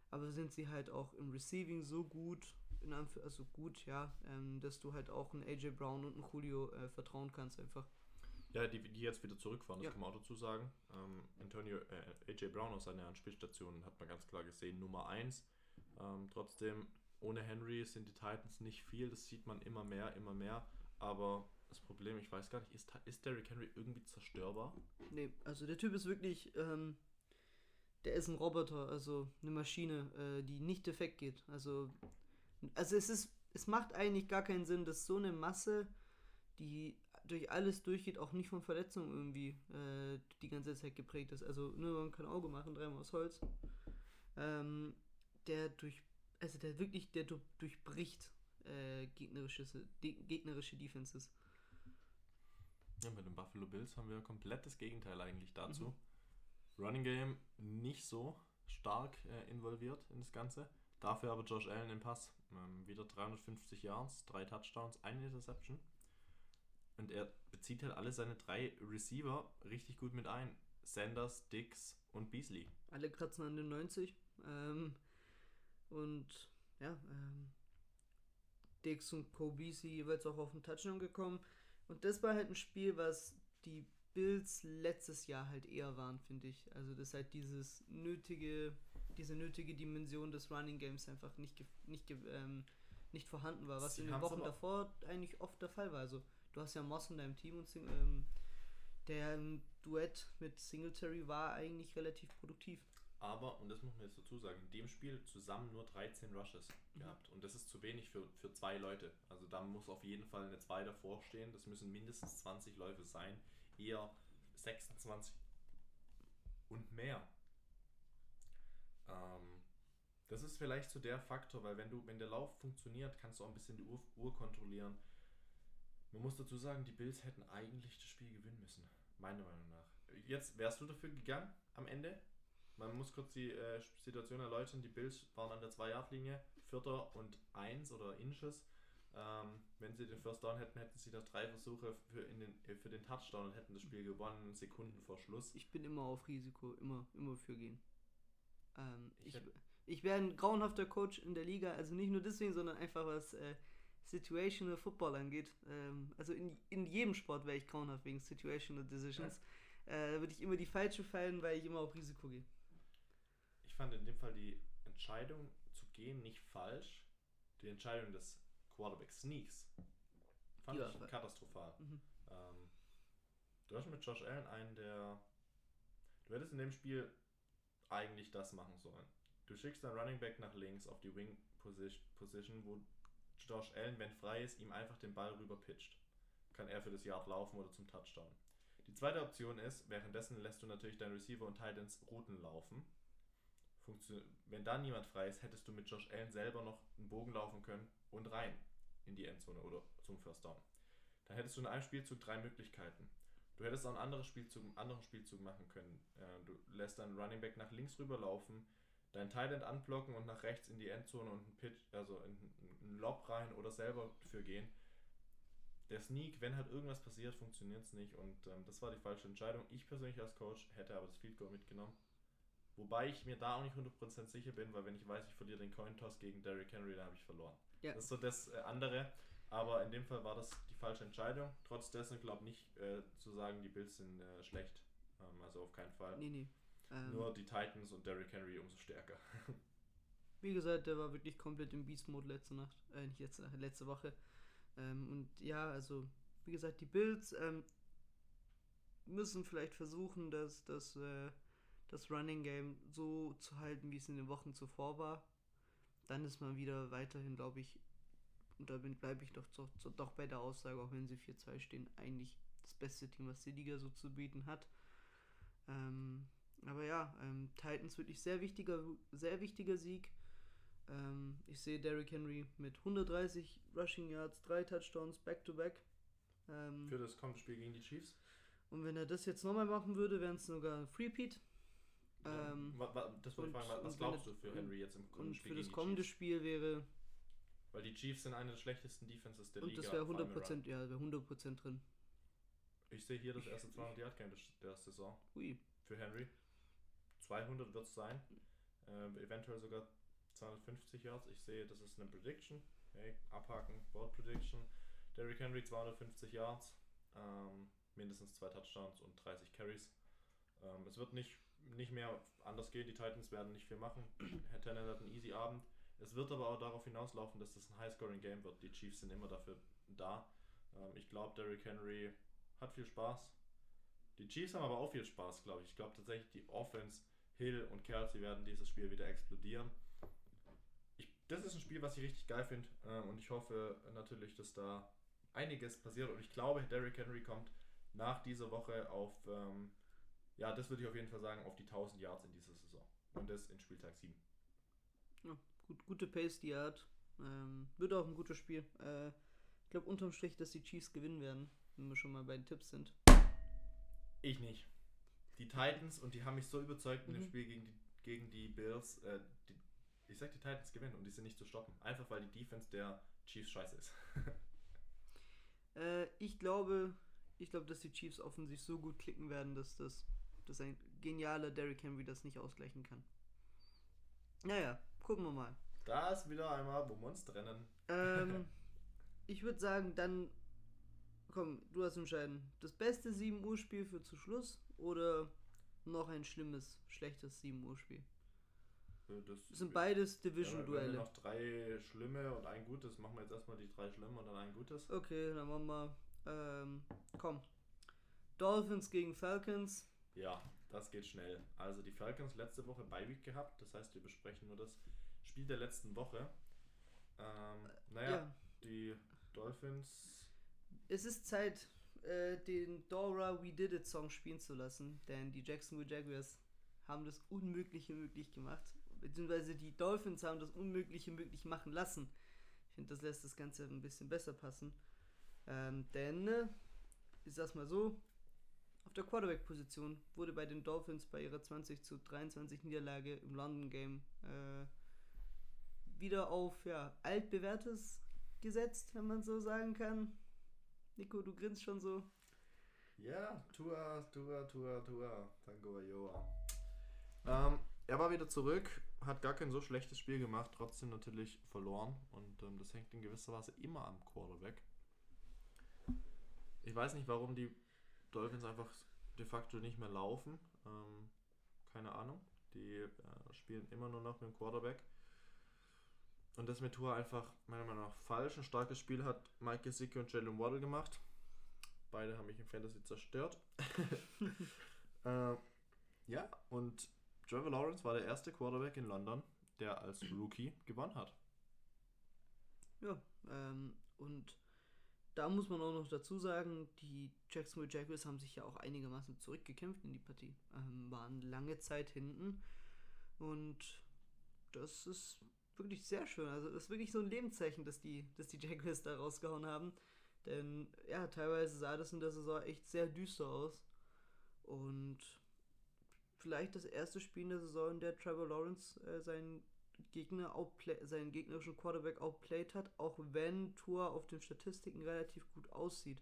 aber sind sie halt auch im Receiving so gut, in Anf also gut, ja, ähm, dass du halt auch einen AJ Brown und einen Julio äh, vertrauen kannst einfach. Ja, die, die jetzt wieder zurückfahren, das Ja. kann man auch dazu sagen. Ähm, Antonio, äh, AJ Brown aus seiner Anspielstation hat man ganz klar gesehen, Nummer 1. Ähm, trotzdem, ohne Henry sind die Titans nicht viel, das sieht man immer mehr, immer mehr. Aber das Problem, ich weiß gar nicht, ist, ist Derrick Henry irgendwie zerstörbar? Nee, also der Typ ist wirklich, ähm, der ist ein Roboter, also eine Maschine, äh, die nicht defekt geht. Also, also es ist, es macht eigentlich gar keinen Sinn, dass so eine Masse, die durch alles durchgeht, auch nicht von Verletzungen irgendwie äh, die ganze Zeit geprägt ist. Also nur man kann Auge machen, dreimal aus Holz. Ähm, der durch, also der wirklich, der du- durchbricht äh, gegnerische, de, gegnerische Defenses. Ja, bei den Buffalo Bills haben wir komplett das Gegenteil eigentlich dazu. Running Game nicht so stark äh, involviert in das Ganze. Dafür aber Josh Allen im Pass. Ähm, wieder 350 Yards, drei Touchdowns, eine Interception. Und er bezieht halt alle seine drei Receiver richtig gut mit ein. Sanders, Dix und Beasley. Alle kratzen an den 90. Ähm, und ja, ähm, Dix und Kobe jeweils auch auf den Touchdown gekommen. Und das war halt ein Spiel, was die Bills letztes Jahr halt eher waren, finde ich. Also das halt dieses nötige, diese nötige Dimension des Running Games einfach nicht, nicht, ge- ähm, nicht vorhanden war, was Sie in den Wochen davor eigentlich oft der Fall war. Also du hast ja Moss in deinem Team und Sing- ähm, der im Duett mit Singletary war eigentlich relativ produktiv. Aber, und das muss man jetzt dazu sagen, in dem Spiel zusammen nur 13 Rushes gehabt. Und das ist zu wenig für, für zwei Leute. Also da muss auf jeden Fall eine 2 davor stehen. Das müssen mindestens 20 Läufe sein. Eher 26 und mehr. Ähm, das ist vielleicht so der Faktor, weil wenn du, wenn der Lauf funktioniert, kannst du auch ein bisschen die Uhr, Uhr kontrollieren. Man muss dazu sagen, die Bills hätten eigentlich das Spiel gewinnen müssen. Meiner Meinung nach. Jetzt wärst du dafür gegangen am Ende? Man muss kurz die äh, Situation erläutern. Die Bills waren an der 2-Yard-Linie, Vierter und 1 oder Inches. Ähm, wenn sie den First Down hätten, hätten sie noch drei Versuche für, in den, äh, für den Touchdown und hätten das Spiel gewonnen, Sekunden vor Schluss. Ich bin immer auf Risiko, immer, immer für gehen. Ähm, Ich ich ich wäre ein grauenhafter Coach in der Liga, also nicht nur deswegen, sondern einfach was äh, Situational Football angeht. Ähm, also in, in jedem Sport wäre ich grauenhaft wegen Situational Decisions. Äh, da würde ich immer die falsche fallen, weil ich immer auf Risiko gehe. Ich fand in dem Fall die Entscheidung zu gehen nicht falsch. Die Entscheidung des Quarterback Sneaks fand Ja, ich katastrophal. Mhm. Ähm, du hast mit Josh Allen einen, der. Du hättest in dem Spiel eigentlich das machen sollen. Du schickst deinen Running Back nach links auf die Wing Position, Position, wo Josh Allen, wenn frei ist, ihm einfach den Ball rüber pitcht. Kann er für das Yard laufen oder zum Touchdown. Die zweite Option ist, währenddessen lässt du natürlich deinen Receiver und Titans Routen laufen. Funktio wenn da niemand frei ist, hättest du mit Josh Allen selber noch einen Bogen laufen können und rein in die Endzone oder zum First Down. Dann hättest du in einem Spielzug drei Möglichkeiten. Du hättest auch einen anderen Spielzug, einen anderen Spielzug machen können. Äh, du lässt deinen Running Back nach links rüber Tight End anblocken und nach rechts in die Endzone und einen Pitch, also in einen Lob rein oder selber für gehen. Der Sneak, wenn halt irgendwas passiert, funktioniert es nicht und ähm, das war die falsche Entscheidung. Ich persönlich als Coach hätte aber das Field Goal mitgenommen. Wobei ich mir da auch nicht 100% sicher bin, weil wenn ich weiß, ich verliere den Coin Toss gegen Derrick Henry, dann habe ich verloren. Ja. Das ist so das äh, andere. Aber in dem Fall war das die falsche Entscheidung. Trotz dessen glaube ich nicht äh, zu sagen, die Bills sind äh, schlecht. Ähm, also auf keinen Fall. Nee, nee. Ähm, Nur die Titans und Derrick Henry umso stärker. (laughs) Wie gesagt, der war wirklich komplett im Beast-Mode letzte Nacht, äh, nicht letzte Nacht, letzte Woche. Ähm, und ja, also, wie gesagt, die Bills ähm, müssen vielleicht versuchen, das, das, äh, das Running Game so zu halten, wie es in den Wochen zuvor war. Dann ist man wieder weiterhin, glaube ich, und da bleibe ich doch, doch, doch bei der Aussage, auch wenn sie 4-2 stehen, eigentlich das beste Team, was die Liga so zu bieten hat. Ähm, aber ja, ähm, Titans wirklich sehr wichtiger, sehr wichtiger Sieg. Ähm, ich sehe Derrick Henry mit 130 Rushing Yards, drei Touchdowns back to back. Ähm, Für das kommende Spiel gegen die Chiefs. und wenn er das jetzt nochmal machen würde, wären es sogar ein Freepeat. Ähm, wa, das wollte ich und- fragen, wa- was und glaubst du für und- Henry jetzt im kommenden und Spiel für das kommende? Spiel wäre, Weil die Chiefs sind eine der schlechtesten Defenses der und Liga. das wäre vor allem im 100%, ja, wäre 100% drin. Ich sehe hier das erste 200 Yard Game der, der Saison. Ui. für Henry. 200 wird es sein. Äh, eventuell sogar 250 Yards. Ich sehe, das ist eine Prediction. Hey, abhaken, Bold Prediction. Derrick Henry 250 Yards, ähm, mindestens zwei Touchdowns und 30 Carries. Ähm, es wird nicht, nicht mehr anders gehen. Die Titans werden nicht viel machen. (clears throat) Herr Tennant hat einen easy Abend. Es wird aber auch darauf hinauslaufen, dass das ein High-Scoring-Game wird. Die Chiefs sind immer dafür da. Ähm, ich glaube, Derrick Henry hat viel Spaß. Die Chiefs haben aber auch viel Spaß, glaube ich. Ich glaube tatsächlich, die Offense, Hill und Kelsey werden dieses Spiel wieder explodieren. Ich, das ist ein Spiel, was ich richtig geil finde. Ähm, und ich hoffe natürlich, dass da einiges passiert. Und ich glaube, Derrick Henry kommt nach dieser Woche auf, ähm, ja, das würde ich auf jeden Fall sagen, auf die 1000 Yards in dieser Saison. Und das in Spieltag 7. Ja, gut, gute Pace, die er hat. Ähm, wird auch ein gutes Spiel. Äh, ich glaube unterm Strich, dass die Chiefs gewinnen werden, wenn wir schon mal bei den Tipps sind. Ich nicht. Die Titans, und die haben mich so überzeugt in dem Mhm. Spiel gegen die, gegen die Bills, äh, die, ich sag, die Titans gewinnen und die sind nicht zu stoppen. Einfach weil die Defense der Chiefs scheiße ist. (laughs) Äh, ich glaube, ich glaube, dass die Chiefs offensiv so gut klicken werden, dass das dass ein genialer Derrick Henry das nicht ausgleichen kann. Naja, gucken wir mal. Da ist wieder einmal, wo wir uns trennen. Ähm, (laughs) ich würde sagen, dann komm, du hast entscheiden. Das beste 7 Uhr Spiel für zu Schluss oder noch ein schlimmes, schlechtes 7 Uhr Spiel? Das Das sind beides Ja, Division-Duelle. noch drei schlimme und ein gutes. Machen wir jetzt erstmal die drei schlimmen und dann ein gutes. Okay, dann machen wir. Ähm, komm. Dolphins gegen Falcons. Ja, das geht schnell. Also die Falcons letzte Woche Bye-Week gehabt, das heißt, wir besprechen nur das Spiel der letzten Woche. Ähm, naja, Ja. die Dolphins. Es ist Zeit, äh, den Dora We Did It Song spielen zu lassen, denn die Jacksonville Jaguars haben das Unmögliche möglich gemacht, beziehungsweise die Dolphins haben das Unmögliche möglich machen lassen. Ich finde, das lässt das Ganze ein bisschen besser passen. Ähm, denn, äh, ich sag's mal so, auf der Quarterback-Position wurde bei den Dolphins bei ihrer 20 zu 23 Niederlage im London Game äh, wieder auf ja, altbewährtes gesetzt, wenn man so sagen kann. Nico, du grinst schon so. Ja, Tua, Tua, Tua, Tua, Tango Joa. Ähm, er war wieder zurück, hat gar kein so schlechtes Spiel gemacht, trotzdem natürlich verloren und ähm, das hängt in gewisser Weise immer am Quarterback. Ich weiß nicht, warum die Dolphins einfach de facto nicht mehr laufen. Ähm, keine Ahnung. Die äh, spielen immer nur noch mit dem Quarterback. Und das mit Tua einfach meiner Meinung nach falsch. Ein starkes Spiel hat Mike Gesicki und Jalen Waddle gemacht. Beide haben mich im Fantasy zerstört. (laughs) äh, ja, und Trevor Lawrence war der erste Quarterback in London, der als Rookie gewonnen hat. Ja, ähm, und da muss man auch noch dazu sagen, die Jacksonville Jaguars haben sich ja auch einigermaßen zurückgekämpft in die Partie. Ähm, waren lange Zeit hinten und das ist wirklich sehr schön. Also das ist wirklich so ein Lebenszeichen, dass die, dass die Jaguars da rausgehauen haben. Denn ja, teilweise sah das in der Saison echt sehr düster aus. Und vielleicht das erste Spiel in der Saison, in der Trevor Lawrence äh, seinen Gegner seinen gegnerischen Quarterback outplayed hat, auch wenn Tour auf den Statistiken relativ gut aussieht.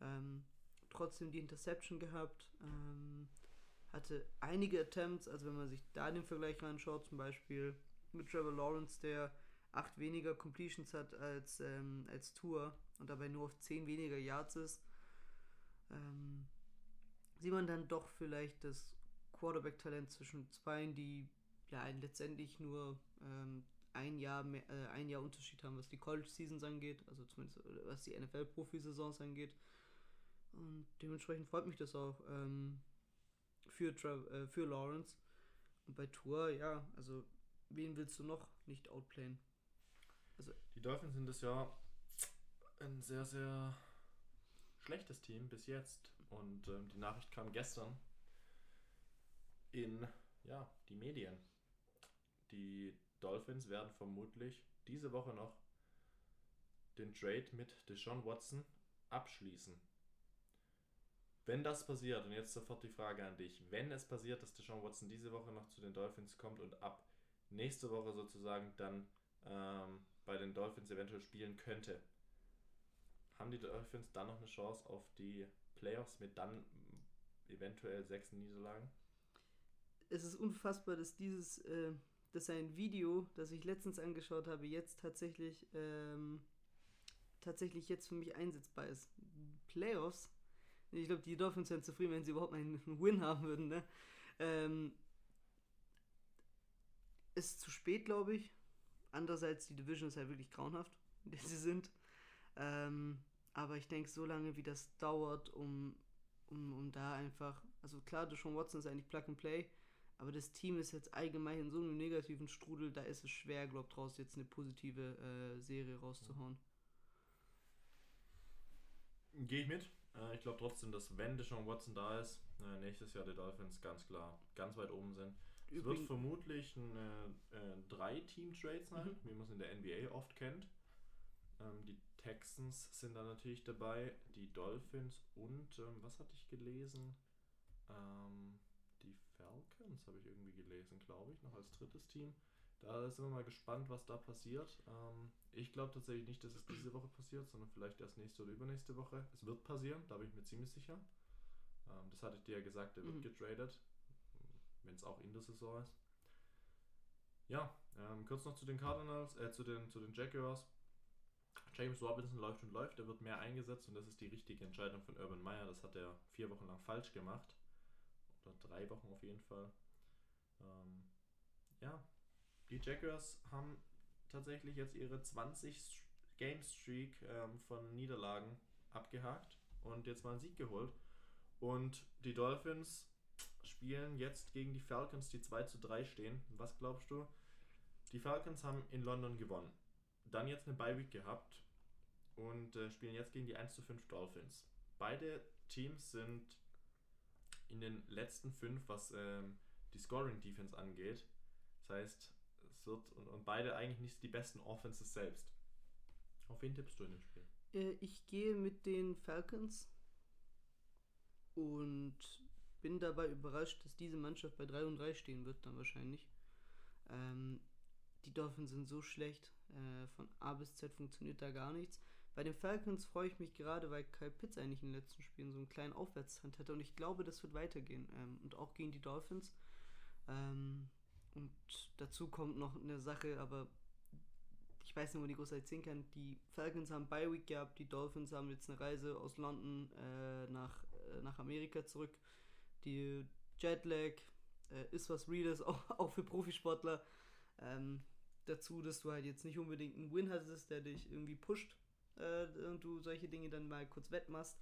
Ähm, trotzdem die Interception gehabt, ähm, hatte einige Attempts, also wenn man sich da den Vergleich anschaut, zum Beispiel mit Trevor Lawrence, der acht weniger Completions hat als, ähm, als Tour und dabei nur auf zehn weniger Yards ist, ähm, sieht man dann doch vielleicht das Quarterback-Talent zwischen zwei, die ja letztendlich nur ähm, ein Jahr mehr, äh, ein Jahr Unterschied haben, was die College Seasons angeht, also zumindest äh, was die NFL Profisaisons angeht. Und dementsprechend freut mich das auch ähm, für, Trav äh, für Lawrence. Und bei Tour, ja, also wen willst du noch nicht outplayen? Die Dolphins sind das Jahr ein sehr, sehr schlechtes Team bis jetzt. Und ähm, die Nachricht kam gestern in ja, die Medien. Die Dolphins werden vermutlich diese Woche noch den Trade mit Deshaun Watson abschließen. Wenn das passiert, und jetzt sofort die Frage an dich, wenn es passiert, dass Deshaun Watson diese Woche noch zu den Dolphins kommt und ab nächste Woche sozusagen dann ähm, bei den Dolphins eventuell spielen könnte, haben die Dolphins dann noch eine Chance auf die Playoffs mit dann eventuell sechs Niederlagen? Es ist unfassbar, dass dieses, äh, dass ein Video, das ich letztens angeschaut habe, jetzt tatsächlich, ähm, tatsächlich jetzt für mich einsetzbar ist. Playoffs. Ich glaube, die Dolphins wären zufrieden, wenn sie überhaupt einen Win haben würden, ne? Ähm, ist zu spät, glaube ich. Andererseits, die Division ist halt wirklich grauenhaft, in der sie sind. Ähm, aber ich denke, so lange wie das dauert, um, um, um da einfach. Also klar, Deshaun Watson ist eigentlich Plug and Play, aber das Team ist jetzt allgemein in so einem negativen Strudel, da ist es schwer, glaubt draus jetzt eine positive äh, Serie rauszuhauen. Gehe ich mit. Äh, ich glaube trotzdem, dass wenn Deshaun Watson da ist, äh, nächstes Jahr die Dolphins ganz klar ganz weit oben sind. Es wird vermutlich ein äh, äh, Drei-Team-Trade sein, Mhm. wie man es in der NBA oft kennt. Ähm, die Texans sind da natürlich dabei, die Dolphins und, ähm, was hatte ich gelesen? Ähm, die Falcons habe ich irgendwie gelesen, glaube ich, noch als drittes Team. Da sind wir mal gespannt, was da passiert. Ähm, ich glaube tatsächlich nicht, dass es diese Woche passiert, sondern vielleicht erst nächste oder übernächste Woche. Es wird passieren, da bin ich mir ziemlich sicher. Ähm, das hatte ich dir ja gesagt, der wird Mhm. getradet, wenn es auch in der Saison ist. Ja, ähm, kurz noch zu den Cardinals, äh, zu den, zu den Jaguars. James Robinson läuft und läuft, er wird mehr eingesetzt und das ist die richtige Entscheidung von Urban Meyer. Das hat er vier Wochen lang falsch gemacht. Oder drei Wochen auf jeden Fall. Ähm, ja, die Jaguars haben tatsächlich jetzt ihre 20 Game Streak ähm, von Niederlagen abgehakt und jetzt mal einen Sieg geholt. Und die Dolphins spielen jetzt gegen die Falcons, die 2 zu 3 stehen. Was glaubst du? Die Falcons haben in London gewonnen. Dann jetzt eine Bye-Week gehabt und äh, spielen jetzt gegen die 1 zu 5 Dolphins. Beide Teams sind in den letzten fünf, was ähm, die Scoring Defense angeht. Das heißt, es wird und, und beide eigentlich nicht die besten Offenses selbst. Auf wen tippst du in dem Spiel? Äh, ich gehe mit den Falcons und bin dabei überrascht, dass diese Mannschaft bei 3 und 3 stehen wird, dann wahrscheinlich. Ähm, die Dolphins sind so schlecht. Äh, von A bis Z funktioniert da gar nichts. Bei den Falcons freue ich mich gerade, weil Kyle Pitts eigentlich in den letzten Spielen so einen kleinen Aufwärtshand hatte und ich glaube, das wird weitergehen. Ähm, und auch gegen die Dolphins. Ähm, und dazu kommt noch eine Sache, aber ich weiß nicht, wo die großartig sehen kann. Die Falcons haben Bye Week gehabt, die Dolphins haben jetzt eine Reise aus London äh, nach, äh, nach Amerika zurück. Die Jetlag äh, ist was Reales, (laughs) auch, auch für Profisportler. Ähm, dazu, dass du halt jetzt nicht unbedingt einen Win hattest, der dich irgendwie pusht äh, und du solche Dinge dann mal kurz wettmachst.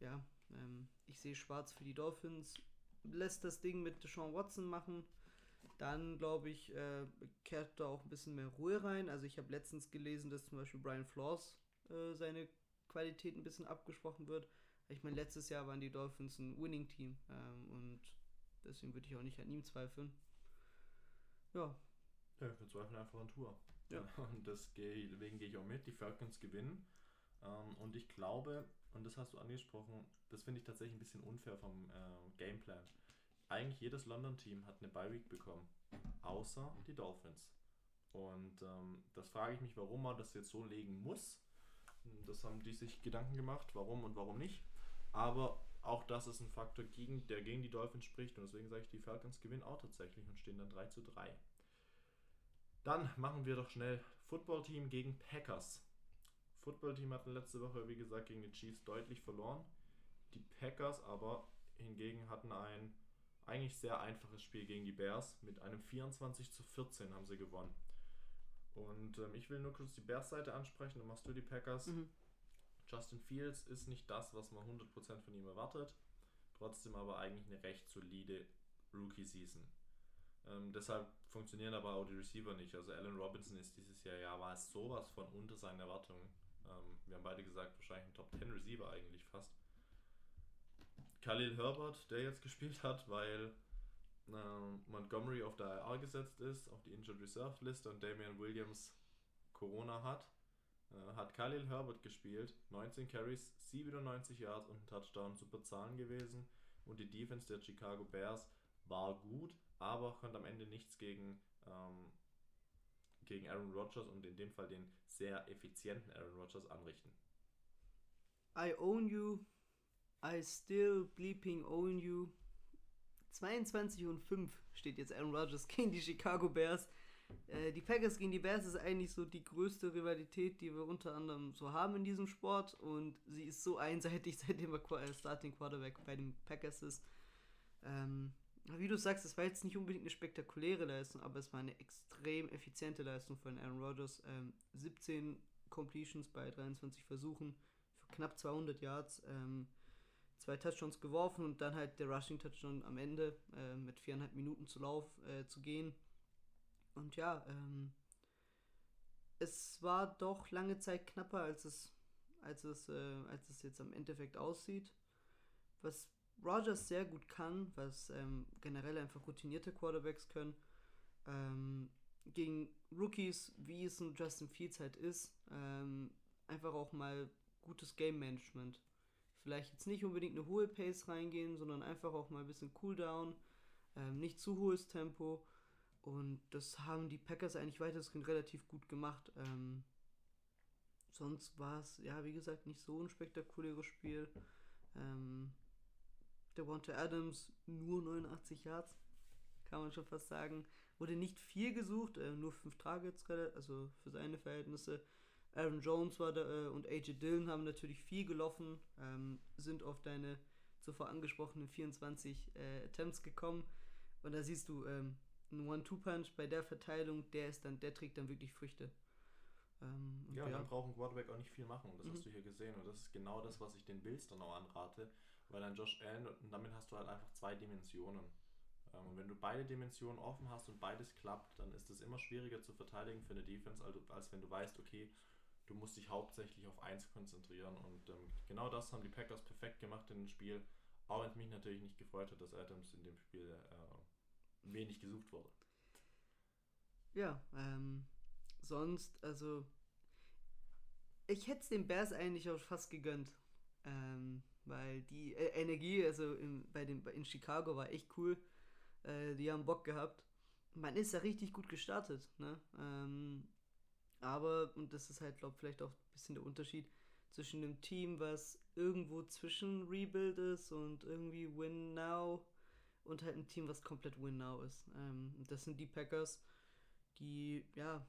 Ja, ähm, ich sehe schwarz für die Dolphins. Lässt das Ding mit Deshaun Watson machen. Dann glaube ich, äh, kehrt da auch ein bisschen mehr Ruhe rein. Also ich habe letztens gelesen, dass zum Beispiel Brian Flores äh, seine Qualität ein bisschen abgesprochen wird. Ich meine, letztes Jahr waren die Dolphins ein Winning-Team ähm, und deswegen würde ich auch nicht an ihm zweifeln. Ja. Ja, wir zweifeln einfach an Tour. Ja. (laughs) Und deswegen gehe ich auch mit. Die Falcons gewinnen. Ähm, und ich glaube, und das hast du angesprochen, das finde ich tatsächlich ein bisschen unfair vom äh, Gameplan. Eigentlich jedes London-Team hat eine Bye-Week bekommen, außer die Dolphins. Und ähm, das frage ich mich, warum man das jetzt so legen muss. Das haben die sich Gedanken gemacht, warum und warum nicht. Aber auch das ist ein Faktor, gegen, der gegen die Dolphins spricht. Und deswegen sage ich, die Falcons gewinnen auch tatsächlich und stehen dann 3 zu 3. Dann machen wir doch schnell Football-Team gegen Packers. Football-Team hatten letzte Woche, wie gesagt, gegen die Chiefs deutlich verloren. Die Packers aber hingegen hatten ein eigentlich sehr einfaches Spiel gegen die Bears. Mit einem 24 zu 14 haben sie gewonnen. Und ähm, ich will nur kurz die Bears-Seite ansprechen, dann machst du die Packers. Mhm. Justin Fields ist nicht das, was man 100% von ihm erwartet. Trotzdem aber eigentlich eine recht solide Rookie-Season. Ähm, deshalb funktionieren aber auch die Receiver nicht. Also Allen Robinson ist dieses Jahr ja war sowas von unter seinen Erwartungen. Ähm, wir haben beide gesagt, wahrscheinlich ein Top 10 Receiver eigentlich fast. Khalil Herbert, der jetzt gespielt hat, weil ähm, Montgomery auf der IR gesetzt ist, auf die Injured Reserve Liste und Damian Williams Corona hat, hat Khalil Herbert gespielt. 19 Carries, 97 Yards und ein Touchdown, super Zahlen gewesen. Und die Defense der Chicago Bears war gut, aber konnte am Ende nichts gegen, ähm, gegen Aaron Rodgers und in dem Fall den sehr effizienten Aaron Rodgers anrichten. I own you. I still bleeping own you. 22 und 5 steht jetzt Aaron Rodgers gegen die Chicago Bears. Äh, die Packers gegen die Bears ist eigentlich so die größte Rivalität, die wir unter anderem so haben in diesem Sport. Und sie ist so einseitig, (laughs) seitdem er äh, Starting Quarterback bei den Packers ist. Ähm, wie du sagst, es war jetzt nicht unbedingt eine spektakuläre Leistung, aber es war eine extrem effiziente Leistung von Aaron Rodgers. Ähm, 17 Completions bei 23 Versuchen für knapp 200 Yards. Ähm, zwei Touchdowns geworfen und dann halt der Rushing Touchdown am Ende äh, mit viereinhalb Minuten zu Lauf äh, zu gehen. Und ja, ähm, es war doch lange Zeit knapper, als es, als es, äh, als es jetzt am Endeffekt aussieht. Was Rogers sehr gut kann, was ähm, generell einfach routinierte Quarterbacks können, ähm, gegen Rookies, wie es ein Justin Fields halt ist, ähm, einfach auch mal gutes Game Management. Vielleicht jetzt nicht unbedingt eine hohe Pace reingehen, sondern einfach auch mal ein bisschen Cooldown, ähm, nicht zu hohes Tempo. Und das haben die Packers eigentlich weitestgehend relativ gut gemacht. Ähm, sonst war es, ja, wie gesagt, nicht so ein spektakuläres Spiel. Ähm, der Wante Adams nur 89 Yards, kann man schon fast sagen. Wurde nicht viel gesucht, äh, nur 5 Targets, also für seine Verhältnisse. Aaron Jones war da äh, und AJ Dillon haben natürlich viel gelaufen, ähm, sind auf deine zuvor angesprochenen 24 äh, Attempts gekommen. Und da siehst du, ähm, ein One-Two-Punch bei der Verteilung, der ist dann, der trägt dann wirklich Früchte. Ähm, Ja, und dann braucht ein Quarterback auch nicht viel machen. Und das Mhm. hast du hier gesehen. Und das ist genau das, was ich den Bills dann auch anrate. weil dann Josh Allen und damit hast du halt einfach zwei Dimensionen. Ähm, und wenn du beide Dimensionen offen hast und beides klappt, dann ist es immer schwieriger zu verteidigen für eine Defense, als, als wenn du weißt, okay, du musst dich hauptsächlich auf eins konzentrieren. Und ähm, genau das haben die Packers perfekt gemacht in dem Spiel. Auch wenn es mich natürlich nicht gefreut hat, dass Adams in dem Spiel äh, wenig gesucht wurde. Ja, ähm, sonst, also, ich hätte es den Bears eigentlich auch fast gegönnt. Ähm, weil die äh, Energie, also in, bei den, in Chicago war echt cool. Äh, die haben Bock gehabt. Man ist ja richtig gut gestartet, ne? Ähm, aber, und das ist halt, glaube ich, vielleicht auch ein bisschen der Unterschied zwischen einem Team, was irgendwo zwischen Rebuild ist und irgendwie Win Now und halt ein Team, was komplett Win Now ist. Ähm, das sind die Packers, die, ja,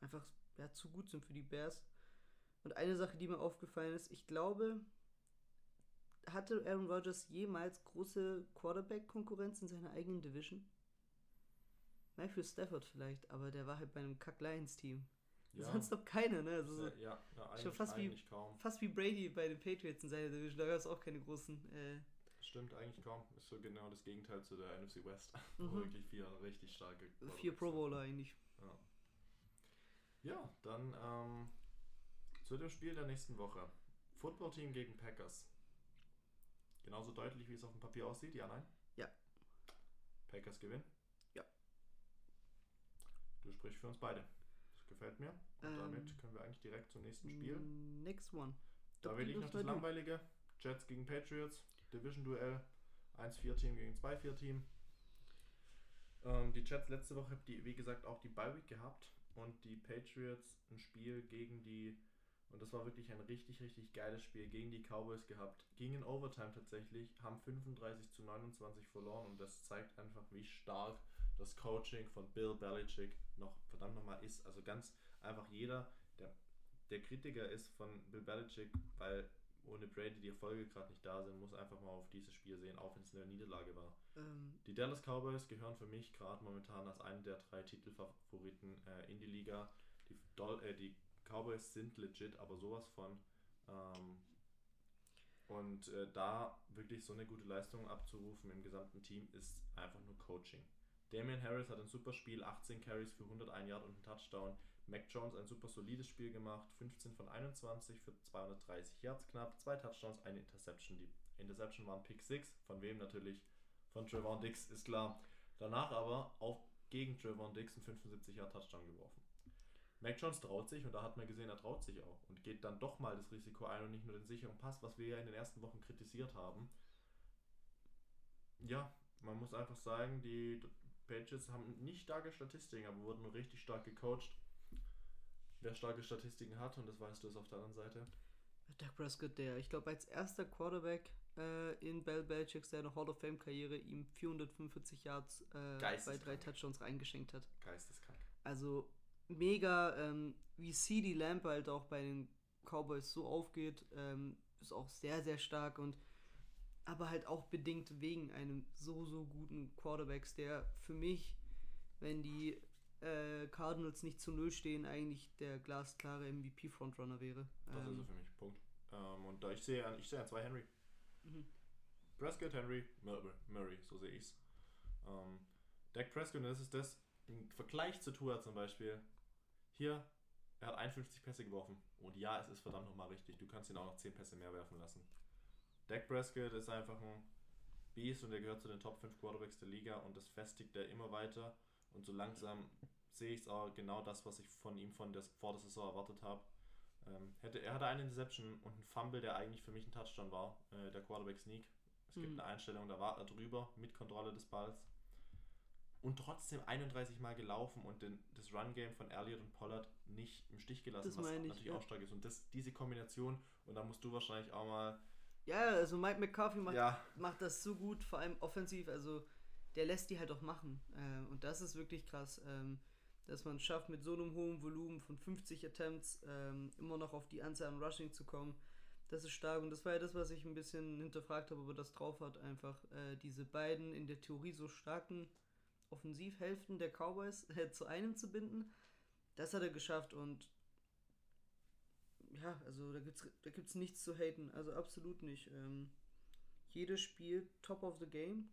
einfach ja, zu gut sind für die Bears. Und eine Sache, die mir aufgefallen ist, ich glaube, hatte Aaron Rodgers jemals große Quarterback-Konkurrenz in seiner eigenen Division? Matthew Stafford vielleicht, aber der war halt bei einem Kack-Lions-Team. Sonst noch keine, ne? Also so, ja, ja, ja eigentlich, schon fast wie- kaum. fast wie Brady bei den Patriots in seiner Division, da gab es auch keine großen. Äh, Stimmt eigentlich kaum. Ist so genau das Gegenteil zu der NFC West. (laughs) Wo Mhm. wirklich vier richtig starke. vier Pro. Bowler eigentlich. Ja, ja dann ähm, zu dem Spiel der nächsten Woche. Football-Team gegen Packers. Genauso deutlich, wie es auf dem Papier aussieht, ja, nein? Ja. Packers gewinnen? Ja. Du sprichst für uns beide. Das gefällt mir. Und Ähm, damit können wir eigentlich direkt zum nächsten Spiel. Next one. Da will ich noch das langweilige. Jets gegen Patriots. Division-Duell. 1-4-Team gegen 2-4-Team. Ähm, die Jets letzte Woche, die, wie gesagt, auch die Bye-Week gehabt. Und die Patriots ein Spiel gegen die, und das war wirklich ein richtig, richtig geiles Spiel, gegen die Cowboys gehabt. Ging in Overtime tatsächlich, haben 35 zu 29 verloren. Und das zeigt einfach, wie stark das Coaching von Bill Belichick noch verdammt nochmal ist. Also ganz einfach jeder, der, der Kritiker ist von Bill Belichick, weil ohne Brady die Erfolge gerade nicht da sind, muss einfach mal auf dieses Spiel sehen, auch wenn es eine Niederlage war. Ähm, Die Dallas Cowboys gehören für mich gerade momentan als einen der drei Titelfavoriten äh, in die Liga. Die, Dol äh, die Cowboys sind legit, aber sowas von. Ähm, und äh, da wirklich so eine gute Leistung abzurufen im gesamten Team ist einfach nur Coaching. Damian Harris hat ein super Spiel, 18 Carries für 101 Yard und einen Touchdown. Mac Jones ein super solides Spiel gemacht, 15 von 21 für 230 Yards knapp, zwei Touchdowns, eine Interception. Die Interception waren Pick 6, von wem natürlich? Von Trevon Dix, ist klar. Danach aber auch gegen Trevon Dix einen 75 Yard Touchdown geworfen. Mac Jones traut sich und da hat man gesehen, er traut sich auch und geht dann doch mal das Risiko ein und nicht nur den sicheren Pass, was wir ja in den ersten Wochen kritisiert haben. Ja, man muss einfach sagen, die Patriots haben nicht starke Statistiken, aber wurden nur richtig stark gecoacht. Wer starke Statistiken hat, und das weißt du, ist auf der anderen Seite. Dak Prescott, der, ich glaube, als erster Quarterback äh, in Bell Belichicks seiner Hall of Fame-Karriere ihm 445 Yards äh, bei drei Touchdowns reingeschenkt hat. Geisteskrank. Also mega, ähm, wie CD Lamp halt auch bei den Cowboys so aufgeht, ähm, ist auch sehr, sehr stark und aber halt auch bedingt wegen einem so, so guten Quarterbacks, der für mich, wenn die äh, Cardinals nicht zu Null stehen, eigentlich der glasklare MVP-Frontrunner wäre. Das ist er Ähm, für mich. Punkt. Ähm, und da ich sehe, an- ich sehe an zwei Henry. Mhm. Prescott, Henry, Murray, so sehe ich's. Ähm, Dak Prescott, das ist das, im Vergleich zu Tua zum Beispiel, hier, er hat 51 Pässe geworfen. Und ja, es ist verdammt nochmal richtig. Du kannst ihn auch noch 10 Pässe mehr werfen lassen. Dak Prescott ist einfach ein Beast und er gehört zu den Top 5 Quarterbacks der Liga und das festigt er immer weiter. Und so langsam sehe ich es auch genau das, was ich von ihm von der, vor der Saison erwartet habe. Ähm, hätte, er hatte eine Interception und einen Fumble, der eigentlich für mich ein Touchdown war, äh, der Quarterback Sneak. Es gibt Mhm. eine Einstellung, da war er drüber mit Kontrolle des Balls. Und trotzdem 31 Mal gelaufen und den, das Run-Game von Elliott und Pollard nicht im Stich gelassen, Das was ich, natürlich ja. auch stark ist. Und das, diese Kombination, und da musst du wahrscheinlich auch mal. Ja, also Mike McCarthy macht, Ja, macht das so gut, vor allem offensiv, also der lässt die halt auch machen. Ähm, und das ist wirklich krass, ähm, dass man es schafft, mit so einem hohen Volumen von 50 Attempts ähm, immer noch auf die Anzahl an Rushing zu kommen. Das ist stark und das war ja das, was ich ein bisschen hinterfragt habe, ob er das drauf hat. Einfach äh, diese beiden in der Theorie so starken Offensivhälften der Cowboys äh, zu einem zu binden. Das hat er geschafft und ja, also da gibt's da gibt's nichts zu haten, also absolut nicht. Ähm, jedes Spiel top of the game.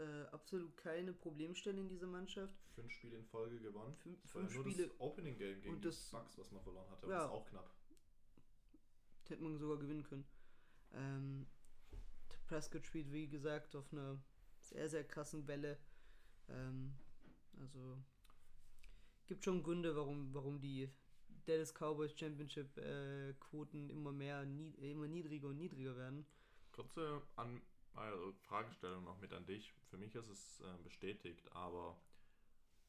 Äh, absolut keine Problemstelle in dieser Mannschaft. Fünf Spiele in Folge gewonnen. Fünf, war fünf nur Spiele, das Opening Game gegen und die das- Bucks, was man verloren hatte. Ja. das ist auch knapp. hätte man sogar gewinnen können. Ähm, Prescott spielt, wie gesagt, auf einer sehr, sehr krassen Welle. Ähm, also gibt schon Gründe, warum, warum die Dallas Cowboys Championship äh, Quoten immer mehr, nie, immer niedriger und niedriger werden. Kurze an, also Fragestellung noch mit an dich. Für mich ist es äh, bestätigt, aber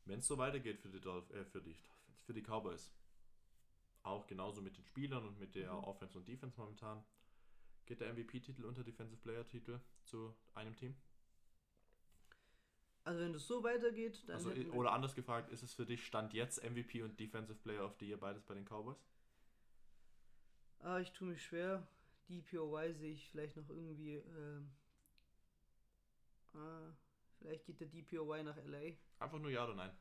wenn es so weitergeht für die, Dolph äh, für, die, für die Cowboys, auch genauso mit den Spielern und mit der Mhm. Offense und Defense momentan, geht der MVP-Titel unter Defensive Player-Titel zu einem Team? Also wenn das so weitergeht, dann Also, oder anders gefragt, ist es für dich Stand jetzt MVP und Defensive Player of the Year beides bei den Cowboys? Ah, ich tue mich schwer. DPOY sehe ich vielleicht noch irgendwie. Ähm, ah, vielleicht geht der DPOY nach LA. Einfach nur ja oder nein?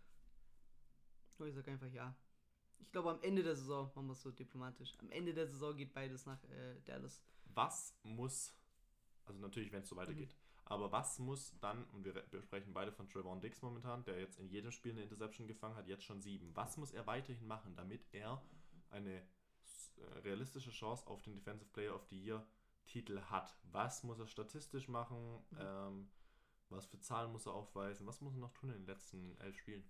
Oh, ich sag einfach ja. Ich glaube, am Ende der Saison, machen wir es so diplomatisch, am Ende der Saison geht beides nach äh, Dallas. was muss, also natürlich, wenn es so weitergeht, aber was muss dann, und wir, re- wir sprechen beide von Trevon Dix momentan, der jetzt in jedem Spiel eine Interception gefangen hat, jetzt schon sieben. Was muss er weiterhin machen, damit er eine äh, realistische Chance auf den Defensive Player of the Year Titel hat? Was muss er statistisch machen? Ähm, was für Zahlen muss er aufweisen? Was muss er noch tun in den letzten elf Spielen?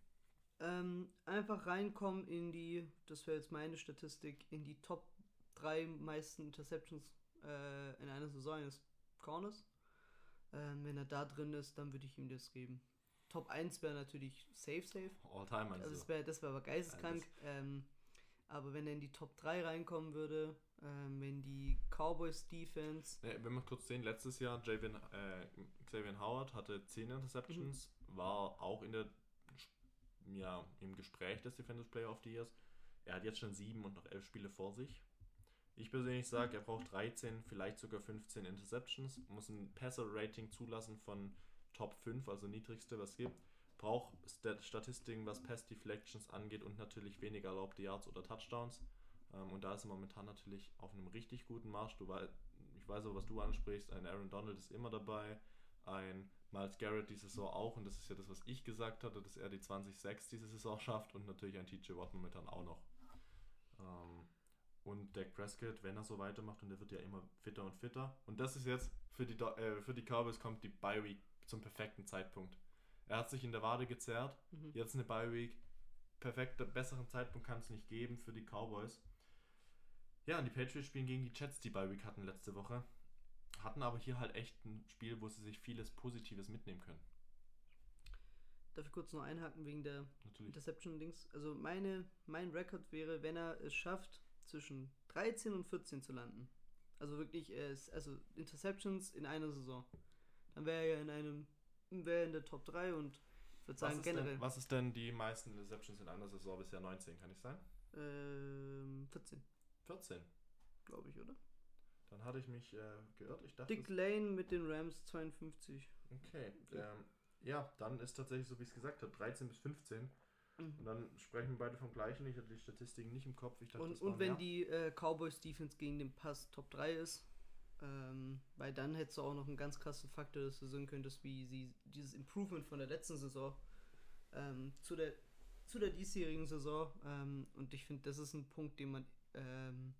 Ähm, einfach reinkommen in die, das wäre jetzt meine Statistik, in die Top 3 meisten Interceptions äh, in einer Saison eines Corners. Ähm, wenn er da drin ist, dann würde ich ihm das geben. Top 1 wäre natürlich safe, safe. All-Time meinst Also das wäre das wär aber geisteskrank. Ähm, aber wenn er in die Top 3 reinkommen würde, ähm, wenn die Cowboys Defense Ja, wenn wir kurz sehen, letztes Jahr Javian, äh, Xavier Howard hatte 10 Interceptions, war auch in der ja, im Gespräch des Defensive Player of the Years. Er hat jetzt schon 7 und noch 11 Spiele vor sich. Ich persönlich sage, er braucht 13, vielleicht sogar 15 Interceptions, muss ein Passer-Rating zulassen von Top 5, also niedrigste, was es gibt. Braucht Stat Statistiken, was Pass-Deflections angeht und natürlich weniger erlaubte Yards oder Touchdowns. Ähm, und da ist er momentan natürlich auf einem richtig guten Marsch. Du wei ich weiß aber, was du ansprichst. Ein Aaron Donald ist immer dabei. Ein Miles Garrett diese Saison auch. Und das ist ja das, was ich gesagt hatte, dass er die 20-6 diese Saison schafft. Und natürlich ein TJ Watt momentan auch noch. Ähm, und Dak Prescott, wenn er so weitermacht, und der wird ja immer fitter und fitter. Und das ist jetzt für die, äh, für die Cowboys kommt die Bye Week zum perfekten Zeitpunkt. Er hat sich in der Wade gezerrt. Mhm. Jetzt eine Bye Week. Perfekter, besseren Zeitpunkt kann es nicht geben für die Cowboys. Ja, und die Patriots spielen gegen die Jets, die Bye Week hatten letzte Woche. Hatten aber hier halt echt ein Spiel, wo sie sich vieles Positives mitnehmen können. Darf ich kurz noch einhaken wegen der. Interception-Dings? Also meine, mein Rekord wäre, wenn er es schafft, zwischen 13 und 14 zu landen. Also wirklich, also Interceptions in einer Saison. Dann wäre er ja in einem, wäre in der Top 3 und würde sagen generell denn, was ist denn die meisten Interceptions in einer Saison bisher? 19, kann ich sein? ähm, 14, 14. glaube ich, oder? Dann hatte ich mich äh, geirrt. Ich dachte, Dick Lane mit den Rams 52. okay. Ähm, ja, dann ist tatsächlich so, wie ich es gesagt habe, 13 bis 15. Und Mhm. dann sprechen beide vom gleichen. Ich hatte die Statistiken nicht im Kopf. Ich dachte, Und, und wenn mehr. die äh, Cowboys Defense gegen den Pass Top 3 ist, ähm, weil dann hättest du auch noch einen ganz krassen Faktor, dass du sehen könntest, wie sie dieses Improvement von der letzten Saison ähm, zu der zu der diesjährigen Saison. Ähm, und ich finde, das ist ein Punkt, den man ähm,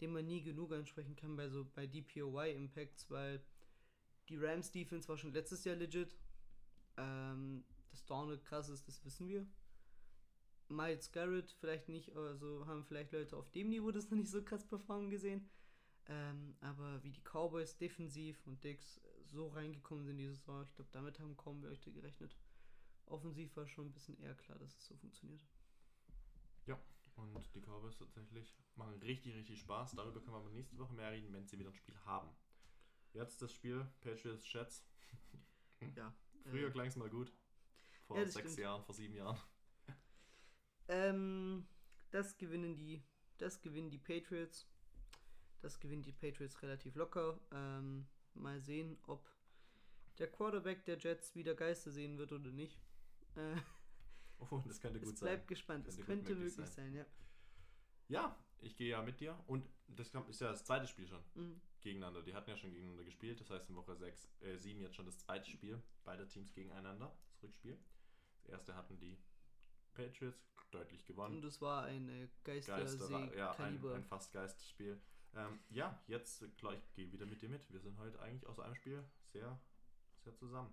den man nie genug ansprechen kann bei so bei DPOY Impacts, weil die Rams Defense war schon letztes Jahr legit. Ähm, dass Donald krass ist, das wissen wir. Miles Garrett vielleicht nicht, also haben vielleicht Leute auf dem Niveau das (laughs) noch nicht so krass performen gesehen. Ähm, aber wie die Cowboys defensiv und Dix so reingekommen sind in die Saison, ich glaube, damit haben kaum Leute gerechnet. Offensiv war schon ein bisschen eher klar, dass es so funktioniert. Und die Cowboys tatsächlich machen richtig, richtig Spaß. Darüber können wir aber nächste Woche mehr reden, wenn sie wieder ein Spiel haben. Jetzt das Spiel Patriots Jets. Ja. Früher äh, klang es mal gut. Vor Ja, sechs stimmt. Jahren, vor sieben Jahren. Ähm, das gewinnen die, das gewinnen die Patriots. Das gewinnen die Patriots relativ locker. Ähm, mal sehen, ob der Quarterback der Jets wieder Geister sehen wird oder nicht. Äh, Oh, das könnte es gut bleibt sein. gespannt. Es Könnte möglich möglich sein, ja. Ja, ich gehe ja mit dir und das ist ja das zweite Spiel schon Mhm. gegeneinander. Die hatten ja schon gegeneinander gespielt, das heißt in Woche 6, äh, 7 jetzt schon das zweite Spiel beider Teams gegeneinander, das Rückspiel. Das erste hatten die Patriots deutlich gewonnen. Und es war ein äh, Geister, ja, ein, Geister-See-Kaliber. ein fast Geistspiel. Ähm, ja, jetzt äh, klar, ich gehe wieder mit dir mit. Wir sind heute eigentlich aus einem Spiel sehr, sehr zusammen.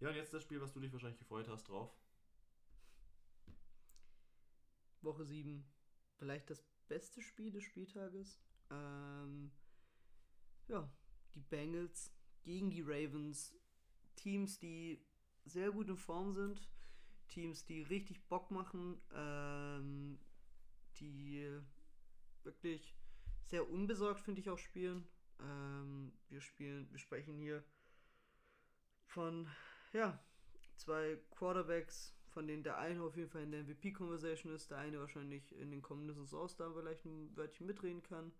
Ja, und jetzt das Spiel, was du dich wahrscheinlich gefreut hast drauf. Woche 7 vielleicht das beste Spiel des Spieltages. Ähm, ja, die Bengals gegen die Ravens. Teams, die sehr gut in Form sind. Teams, die richtig Bock machen. Ähm, die wirklich sehr unbesorgt, finde ich, auch spielen. Ähm, wir spielen, wir sprechen hier von, ja, zwei Quarterbacks, von denen der eine auf jeden Fall in der MVP-Conversation ist, der eine wahrscheinlich in den kommenden da vielleicht ein Wörtchen mitreden kann.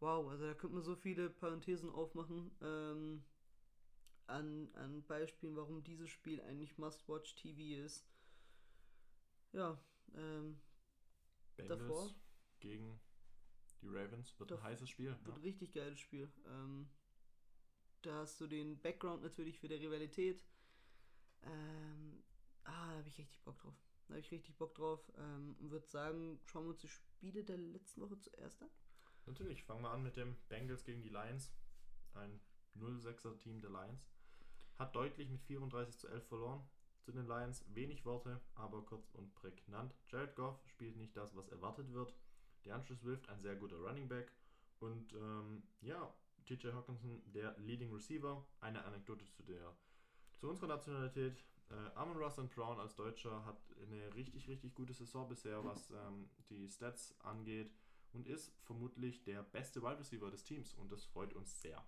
Wow, also da könnte man so viele Parenthesen aufmachen ähm, an, an Beispielen, warum dieses Spiel eigentlich Must-Watch-TV ist. Ja, ähm, Bengals Davor? gegen die Ravens. Wird ein heißes Spiel. wird Ja. ein richtig geiles Spiel. Ähm, da hast du den Background natürlich für die Rivalität. Ähm, ah, da habe ich richtig Bock drauf. Da habe ich richtig Bock drauf. Ähm, würde sagen, schauen wir uns die Spiele der letzten Woche zuerst an. Natürlich, fangen wir an mit dem Bengals gegen die Lions. Ein 0-6er Team der Lions. Hat deutlich mit 34 zu 11 verloren. Zu den Lions wenig Worte, aber kurz und prägnant. Jared Goff spielt nicht das, was erwartet wird. DeAndre Swift, ein sehr guter Running Back. Und ähm, ja, TJ Hawkinson, der Leading Receiver. Eine Anekdote zu der zu unserer Nationalität. Äh, Amon Russell Brown als Deutscher hat eine richtig, richtig gute Saison bisher, was ähm, die Stats angeht und ist vermutlich der beste Wide Receiver des Teams und das freut uns sehr.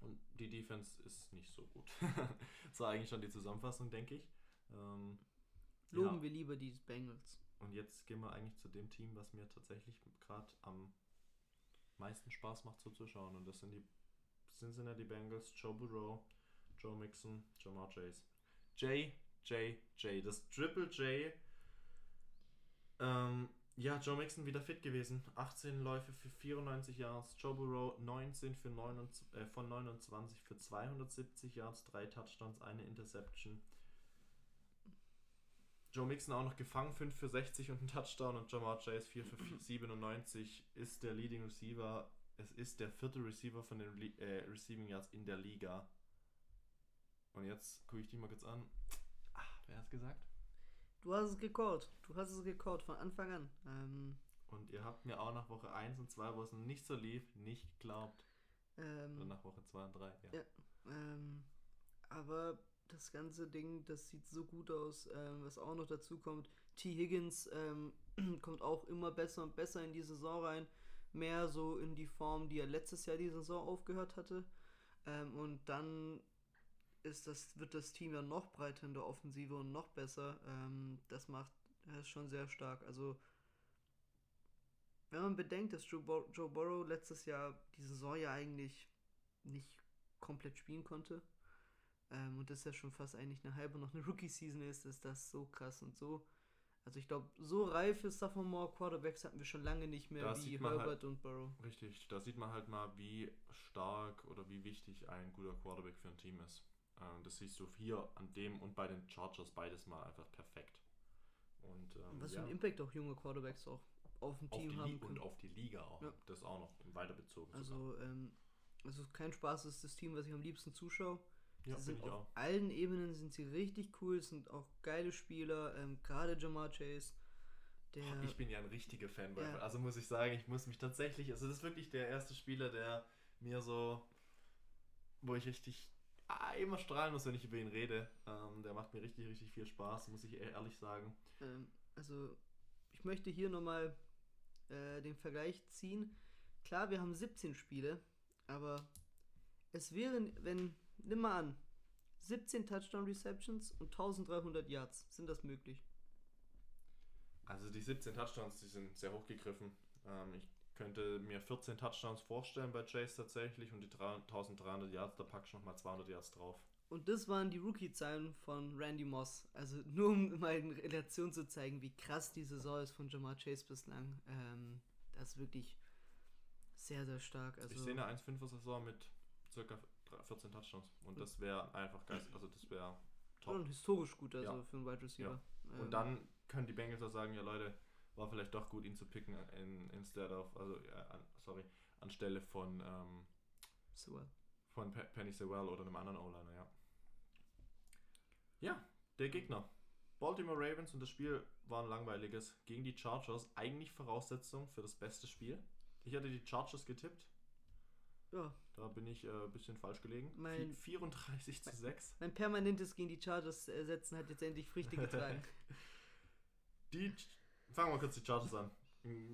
Und die Defense ist nicht so gut. (laughs) das war eigentlich schon die Zusammenfassung, denke ich. Ähm, Loben ja. wir lieber die Bengals. Und jetzt gehen wir eigentlich zu dem Team, was mir tatsächlich gerade am meisten Spaß macht zuzuschauen. Und das sind die Cincinnati Bengals, Joe Burrow, Joe Mixon, Jamar Chase. J, J, J. Das Triple J. Ähm, ja, Joe Mixon wieder fit gewesen. 18 Läufe für 94 Yards. Joe Burrow 19 für 29, äh, von 29 für 270 Yards, drei Touchdowns, eine Interception. Joe Mixon auch noch gefangen, 5 für 60 und ein Touchdown und Jamar Chase 4 für 97 ist der Leading Receiver. Es ist der vierte Receiver von den Re äh, Receiving Yards in der Liga. Und jetzt gucke ich dich mal kurz an. Ah, wer hat's gesagt? Du hast es gecallt. Du hast es gecallt von Anfang an. Ähm, Und ihr habt mir auch nach Woche 1 und 2, wo es nicht so lief, nicht geglaubt. Oder ähm, nach Woche 2 und 3, ja. Ja. ähm, aber das ganze Ding, das sieht so gut aus. Ähm, was auch noch dazu kommt, T. Higgins ähm, (clears throat) kommt auch immer besser und besser in die Saison rein. Mehr so in die Form, die er letztes Jahr die Saison aufgehört hatte. Ähm, und dann ist das, wird das Team ja noch breiter in der Offensive und noch besser. Ähm, das macht er ist schon sehr stark. Also, wenn man bedenkt, dass Joe, Bur Joe Burrow letztes Jahr die Saison ja eigentlich nicht komplett spielen konnte ähm, und das ja schon fast eigentlich eine halbe noch eine Rookie-Season ist, ist das so krass und so. Also ich glaube, so reife Sophomore Quarterbacks hatten wir schon lange nicht mehr Da wie man halt- Herbert und Burrow. Richtig, da sieht man halt mal, wie stark oder wie wichtig ein guter Quarterback für ein Team ist. Ähm, das siehst du hier an dem und bei den Chargers beides mal einfach perfekt. Und, ähm, Was ja, für einen Impact auch junge Quarterbacks auch auf dem auf Team Li haben und können. auf die Liga auch. Ja. Das auch noch weiter bezogen. Also, ähm, also kein Spaß ist das Team, was ich am liebsten zuschaue. ja, sie sind auf auch. allen Ebenen sind sie richtig cool, sind auch geile Spieler, ähm, gerade Jamar Chase. Der, Oh, Ich bin ja ein richtiger Fanboy. Ja. Also muss ich sagen, ich muss mich tatsächlich, also das ist wirklich der erste Spieler, der mir so, wo ich richtig immer strahlen muss, wenn ich über ihn rede. Ähm, der macht mir richtig, richtig viel Spaß, muss ich ehrlich sagen. Ähm, also, ich möchte hier nochmal äh, den Vergleich ziehen. Klar, wir haben 17 Spiele, aber es wären, wenn, nimm mal an, 17 Touchdown Receptions und 1300 Yards. Sind das möglich? Also die 17 Touchdowns, die sind sehr hochgegriffen. Ähm, ich könnte mir 14 Touchdowns vorstellen bei Chase tatsächlich und die 1300 Yards, da packst du nochmal 200 Yards drauf. Und das waren die Rookie-Zahlen von Randy Moss. Also nur um mal in Relation zu zeigen, wie krass die Saison ist von Jamar Chase bislang. Ähm, Das ist wirklich sehr, sehr stark. Also, ich sehe eine 1,5er Saison mit circa 14 Touchdowns. Und das wäre einfach geil. Also das wäre top. schon historisch gut, also Ja. für einen Wide Receiver. Und Ähm, dann können die Bengals auch sagen, ja Leute, war vielleicht doch gut, ihn zu picken in, instead of, also, äh, an, sorry, anstelle von, ähm, Sewell. von Pe Penny Sewell oder einem anderen O-Liner, ja. Ja, der Gegner. Baltimore Ravens und das Spiel war ein langweiliges gegen die Chargers. Eigentlich Voraussetzung für das beste Spiel. Ich hatte die Chargers getippt. Ja, Da bin ich äh, ein bisschen falsch gelegen. Mein- Vi- 34 zu 6. mein permanentes gegen die Chargers äh, setzen hat jetzt endlich Früchte getragen. (laughs) Die, fangen wir kurz die Chargers an.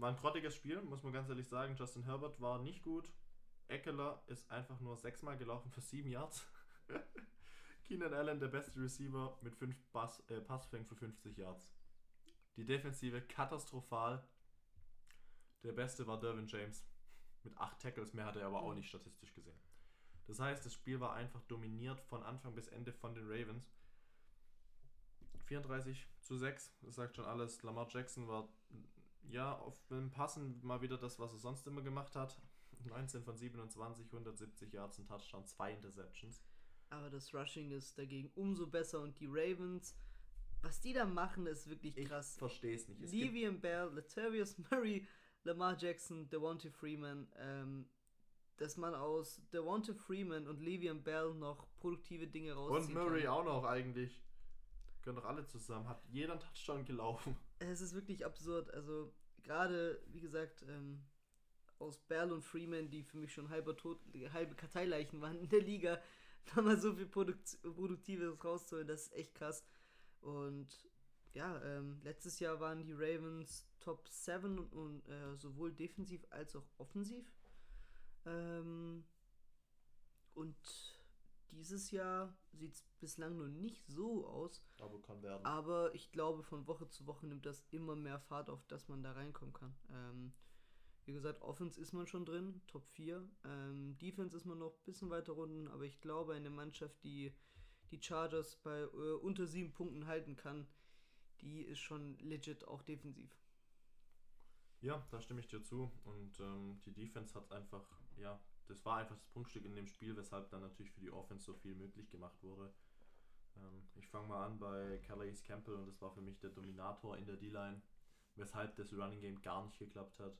War ein grottiges Spiel, muss man ganz ehrlich sagen. Justin Herbert war nicht gut. Eckler ist einfach nur sechsmal gelaufen für sieben Yards. (laughs) Keenan Allen, der beste Receiver, mit fünf Pass, äh, Passfängen für 50 Yards. Die Defensive katastrophal. Der beste war Derwin James mit acht Tackles, mehr hat er aber auch nicht statistisch gesehen. Das heißt, das Spiel war einfach dominiert von Anfang bis Ende von den Ravens. 34 zu 6, das sagt schon alles. Lamar Jackson war ja auf dem Passen mal wieder das, was er sonst immer gemacht hat. 19 von 27, 170 Yards, ein Touchdown, zwei Interceptions. Aber das Rushing ist dagegen umso besser und die Ravens, was die da machen, ist wirklich Ich krass. verstehe es nicht. Es Le'Veon Bell, Latavius Murray, Lamar Jackson, Devontae Freeman, ähm, dass man aus Devontae Freeman und Le'Veon Bell noch produktive Dinge und rausziehen Murray kann. auch noch eigentlich. Können doch alle zusammen. Hat jeder einen Touchdown gelaufen. Es ist wirklich absurd. Also gerade, wie gesagt, ähm, aus Bell und Freeman, die für mich schon halber tot, halbe Karteileichen waren in der Liga, (laughs) da mal so viel Produkt, Produktives rauszuholen, das ist echt krass. Und ja, ähm, letztes Jahr waren die Ravens Top 7 und, und äh, sowohl defensiv als auch offensiv. Ähm, und dieses Jahr sieht es bislang noch nicht so aus. Aber kann werden. Aber ich glaube, von Woche zu Woche nimmt das immer mehr Fahrt auf, dass man da reinkommen kann. Ähm, wie gesagt, Offense ist man schon drin, Top 4. Ähm, Defense ist man noch ein bisschen weiter unten, aber ich glaube, eine Mannschaft, die die Chargers bei äh, unter sieben Punkten halten kann, die ist schon legit auch defensiv. Ja, da stimme ich dir zu. Und ähm, die Defense hat einfach, ja, das war einfach das Prunkstück in dem Spiel, weshalb dann natürlich für die Offense so viel möglich gemacht wurde. Ähm, ich fange mal an bei Calais Campbell und das war für mich der Dominator in der D-Line, weshalb das Running Game gar nicht geklappt hat.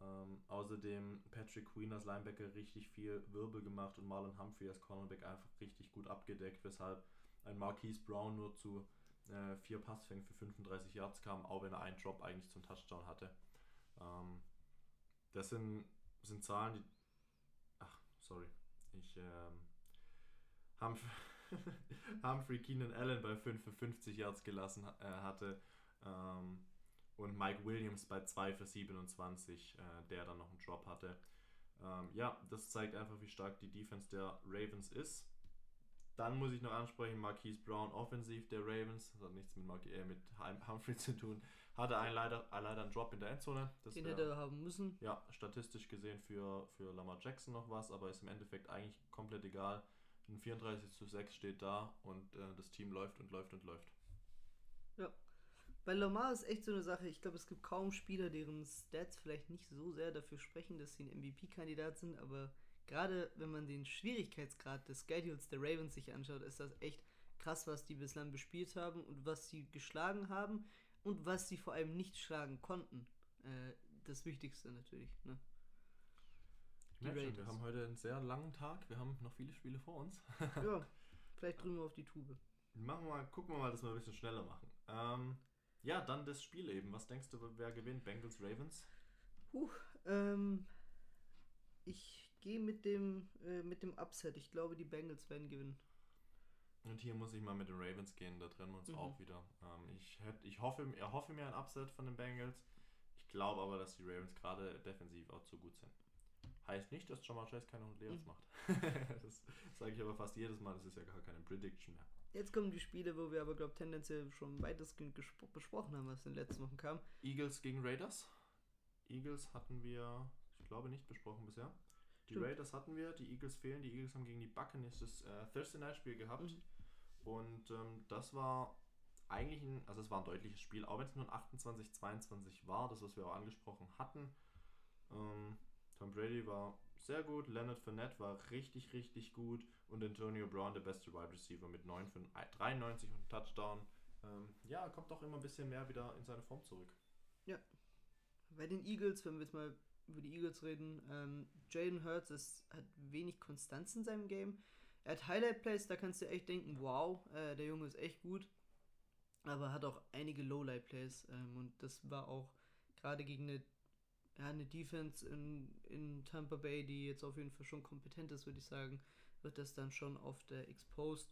Ähm, außerdem Patrick Queen als Linebacker richtig viel Wirbel gemacht und Marlon Humphrey als Cornerback einfach richtig gut abgedeckt, weshalb ein Marquise Brown nur zu äh, vier Passfängen für 35 Yards kam, auch wenn er einen Drop eigentlich zum Touchdown hatte. Ähm, das sind, sind Zahlen, die. Sorry. Ich. Ähm, (laughs) Humphrey, Keenan Allen bei 5 für 50 Yards gelassen äh, hatte. Ähm, und Mike Williams bei 2 für 27, äh, der dann noch einen Drop hatte. Ähm, ja, das zeigt einfach, wie stark die Defense der Ravens ist. Dann muss ich noch ansprechen, Marquise Brown offensiv der Ravens, das hat nichts mit, Marquis, äh, mit Hum- Humphrey (laughs) zu tun, hatte einen leider, leider einen Drop in der Endzone. Das Den wär- hätte er haben müssen. ja, statistisch gesehen für, für Lamar Jackson noch was, aber ist im Endeffekt eigentlich komplett egal. Ein 34 zu 6 steht da und äh, das Team läuft und läuft und läuft. Bei Lamar ist echt so eine Sache. Ich glaube, es gibt kaum Spieler, deren Stats vielleicht nicht so sehr dafür sprechen, dass sie ein MVP-Kandidat sind, aber gerade wenn man den Schwierigkeitsgrad des Schedules der Ravens sich anschaut, ist das echt krass, was die bislang bespielt haben und was sie geschlagen haben und was sie vor allem nicht schlagen konnten. Äh, das Wichtigste natürlich. Ne? Ich merke schon, wir haben heute einen sehr langen Tag. Wir haben noch viele Spiele vor uns. (laughs) ja, (laughs) vielleicht drücken wir auf die Tube. Machen wir mal, gucken wir mal, dass wir ein bisschen schneller machen. Ähm, ja, dann das Spiel eben. Was denkst du, wer gewinnt? Bengals, Ravens? Puh, ähm, ich gehe mit dem, äh, mit dem Upset. Ich glaube, die Bengals werden gewinnen. Und hier muss ich mal mit den Ravens gehen, da trennen wir uns Mhm. auch wieder. Ähm, ich, hätt, ich hoffe, erhoffe mir ein Upset von den Bengals. Ich glaube aber, dass die Ravens gerade defensiv auch zu gut sind. Heißt nicht, dass Jamal Chase keine 100 Yards Mhm. macht. (laughs) das sage ich aber fast jedes Mal, das ist ja gar keine Prediction mehr. Jetzt kommen die Spiele, wo wir aber, glaube ich, tendenziell schon weitestgehend besprochen haben, was in den letzten Wochen kam. Eagles gegen Raiders. Eagles hatten wir, ich glaube, nicht besprochen bisher. Die Stimmt. Raiders hatten wir, die Eagles fehlen. Die Eagles haben gegen die Buccaneers das äh, Thursday Night Spiel gehabt. Mhm. Und ähm, das war eigentlich ein, also es war ein deutliches Spiel, auch wenn es nur ein 28-22 war, das was wir auch angesprochen hatten. Ähm, Tom Brady war sehr gut, Leonard Fournette war richtig, richtig gut und Antonio Brown der beste Wide Receiver mit 9 für 93 und Touchdown. Ähm, ja, kommt auch immer ein bisschen mehr wieder in seine Form zurück. Bei den Eagles, wenn wir jetzt mal über die Eagles reden, ähm, Jaden Hurts ist, hat wenig Konstanz in seinem Game. Er hat Highlight-Plays, da kannst du echt denken, wow, äh, der Junge ist echt gut. Aber hat auch einige Lowlight-Plays. Ähm, und das war auch gerade gegen eine, ja, eine Defense in, in Tampa Bay, die jetzt auf jeden Fall schon kompetent ist, würde ich sagen, wird das dann schon oft äh, exposed.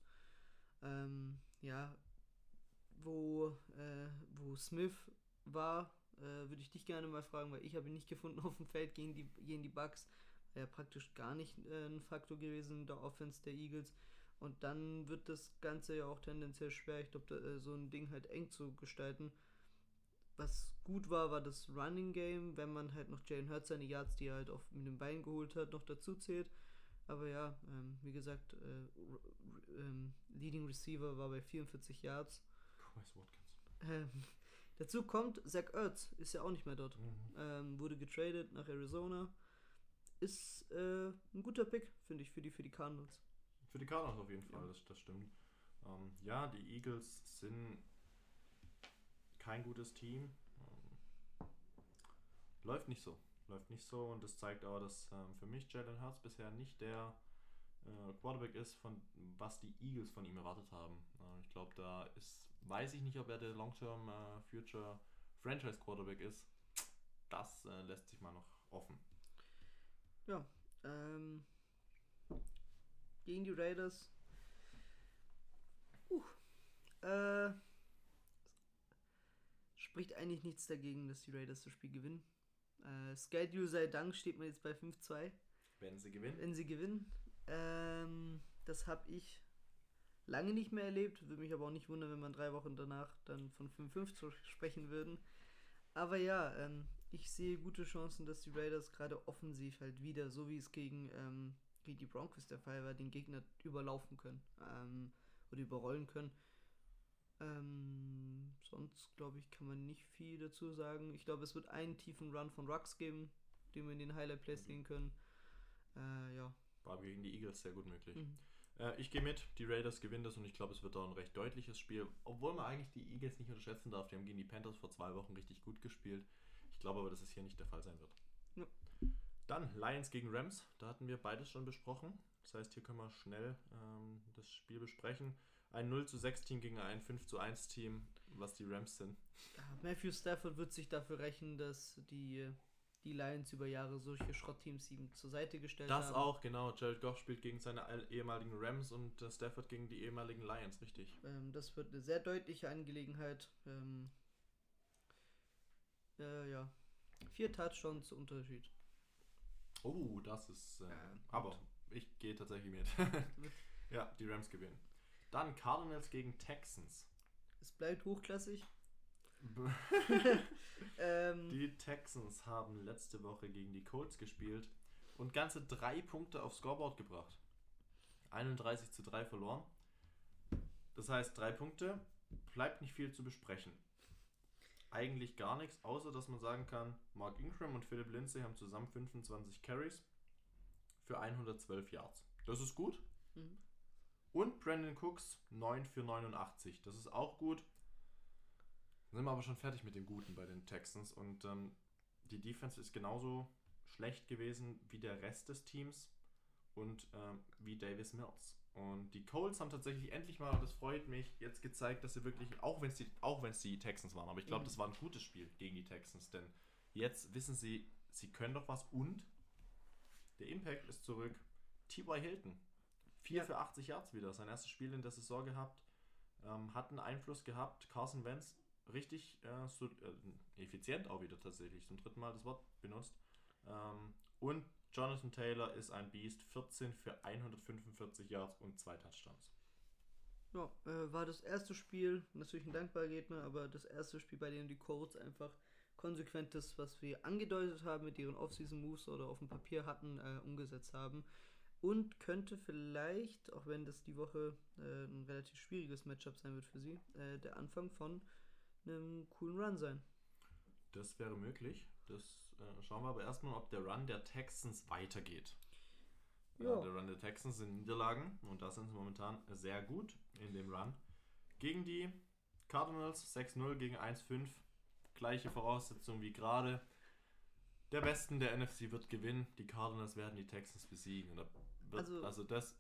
Ähm, ja, wo, äh, wo Smith war, äh, würde ich dich gerne mal fragen, weil ich habe ihn nicht gefunden (laughs) auf dem Feld gegen die, gegen die Bucks. Wäre praktisch gar nicht äh, ein Faktor gewesen in der Offense der Eagles. Und dann wird das Ganze ja auch tendenziell schwer. Ich glaube, äh, so ein Ding halt eng zu gestalten. Was gut war, war das Running Game, wenn man halt noch Jalen Hurts seine Yards, die er halt auch mit dem Bein geholt hat, noch dazu zählt. Aber ja, ähm, wie gesagt, äh, ähm, Leading Receiver war bei 44 Yards. Chris Watkins. Ähm, dazu kommt, Zach Ertz ist ja auch nicht mehr dort. Mhm. Ähm, wurde getradet nach Arizona. Ist äh, ein guter Pick, finde ich, für die, für die Cardinals. Für die Cardinals auf jeden Fall, Ja. das, das stimmt. Ähm, ja, die Eagles sind kein gutes Team. Ähm, läuft nicht so. Läuft nicht so und das zeigt auch, dass ähm, für mich Jalen Hurts bisher nicht der äh, Quarterback ist, von was die Eagles von ihm erwartet haben. Äh, ich glaube, da ist, weiß ich nicht, ob er der Long-Term äh, Future Franchise Quarterback ist. Das äh, lässt sich mal noch offen. Ja, ähm, gegen die Raiders. Uh, äh, spricht eigentlich nichts dagegen, dass die Raiders das Spiel gewinnen. Äh, Schedule sei Dank steht man jetzt bei 5-2, Wenn sie gewinnen. wenn sie gewinnen. Ähm, das habe ich lange nicht mehr erlebt. Würde mich aber auch nicht wundern, wenn man drei Wochen danach dann von 5-5 zu sprechen würden. Aber ja, ähm, ich sehe gute Chancen, dass die Raiders gerade offensiv halt wieder, so wie es gegen, ähm, gegen die Broncos der Fall war, den Gegner überlaufen können ähm, oder überrollen können. Ähm, sonst glaube ich, kann man nicht viel dazu sagen. Ich glaube, es wird einen tiefen Run von Rux geben, den wir in den Highlight Plays sehen können. Äh, ja. War gegen die Eagles sehr gut möglich. Mhm. Äh, ich gehe mit, die Raiders gewinnen das und ich glaube, es wird da ein recht deutliches Spiel. Obwohl man eigentlich die Eagles nicht unterschätzen darf. Die haben gegen die Panthers vor zwei Wochen richtig gut gespielt. Ich glaube aber, dass es hier nicht der Fall sein wird. Ja. Dann Lions gegen Rams. Da hatten wir beides schon besprochen. Das heißt, hier können wir schnell ähm, das Spiel besprechen. Ein 0 zu 6 Team gegen ein 5 zu 1 Team, was die Rams sind. Matthew Stafford wird sich dafür rächen, dass die, die Lions über Jahre solche Schrottteams ihm zur Seite gestellt Das haben. auch, genau. Jared Goff spielt gegen seine ehemaligen Rams und Stafford gegen die ehemaligen Lions, richtig. Ähm, das wird eine sehr deutliche Angelegenheit. Ähm, äh, ja. Vier Touchdowns Unterschied. Oh, das ist. Äh, Ja, aber ich gehe tatsächlich mit. (laughs) ja, die Rams gewinnen. Dann Cardinals gegen Texans. Es bleibt hochklassig. (laughs) ähm, Die Texans haben letzte Woche gegen die Colts gespielt und ganze drei Punkte aufs Scoreboard gebracht. 31 zu 3 verloren. Das heißt, drei Punkte, bleibt nicht viel zu besprechen. Eigentlich gar nichts, außer dass man sagen kann, Mark Ingram und Philip Lindsay haben zusammen 25 Carries für 112 Yards. Das ist gut. Mhm. Und Brandon Cooks 9 für 89. Das ist auch gut. Sind wir aber schon fertig mit dem Guten bei den Texans. Und ähm, die Defense ist genauso schlecht gewesen wie der Rest des Teams und ähm, wie Davis Mills. Und die Colts haben tatsächlich endlich mal, und das freut mich, jetzt gezeigt, dass sie wirklich, auch wenn es die, auch wenn es die Texans waren, aber ich glaube, Mhm. das war ein gutes Spiel gegen die Texans, denn jetzt wissen sie, sie können doch was und der Impact ist zurück. T.Y. Hilton, 4 Ja. für 80 Yards wieder, sein erstes Spiel in der Saison gehabt, ähm, hat einen Einfluss gehabt. Carson Wentz richtig äh, so, äh, effizient auch wieder tatsächlich, zum dritten Mal das Wort benutzt. Ähm, und Jonathan Taylor ist ein Beast, 14 für 145 Yards und zwei Touchdowns. Ja, äh, war das erste Spiel, natürlich ein dankbarer Gegner, aber das erste Spiel, bei dem die Colts einfach konsequent das, was wir angedeutet haben mit ihren Offseason-Moves oder auf dem Papier hatten, äh, umgesetzt haben. Und könnte vielleicht, auch wenn das die Woche äh, ein relativ schwieriges Matchup sein wird für sie, äh, der Anfang von einem coolen Run sein. Das wäre möglich. Das äh, schauen wir aber erstmal, ob der Run der Texans weitergeht. Ja. Der Run der Texans sind Niederlagen und da sind sie momentan sehr gut in dem Run. Gegen die Cardinals 6-0 gegen 1-5. Gleiche Voraussetzung wie gerade. Der Besten der NFC wird gewinnen. Die Cardinals werden die Texans besiegen. Da wird, Also- also, das,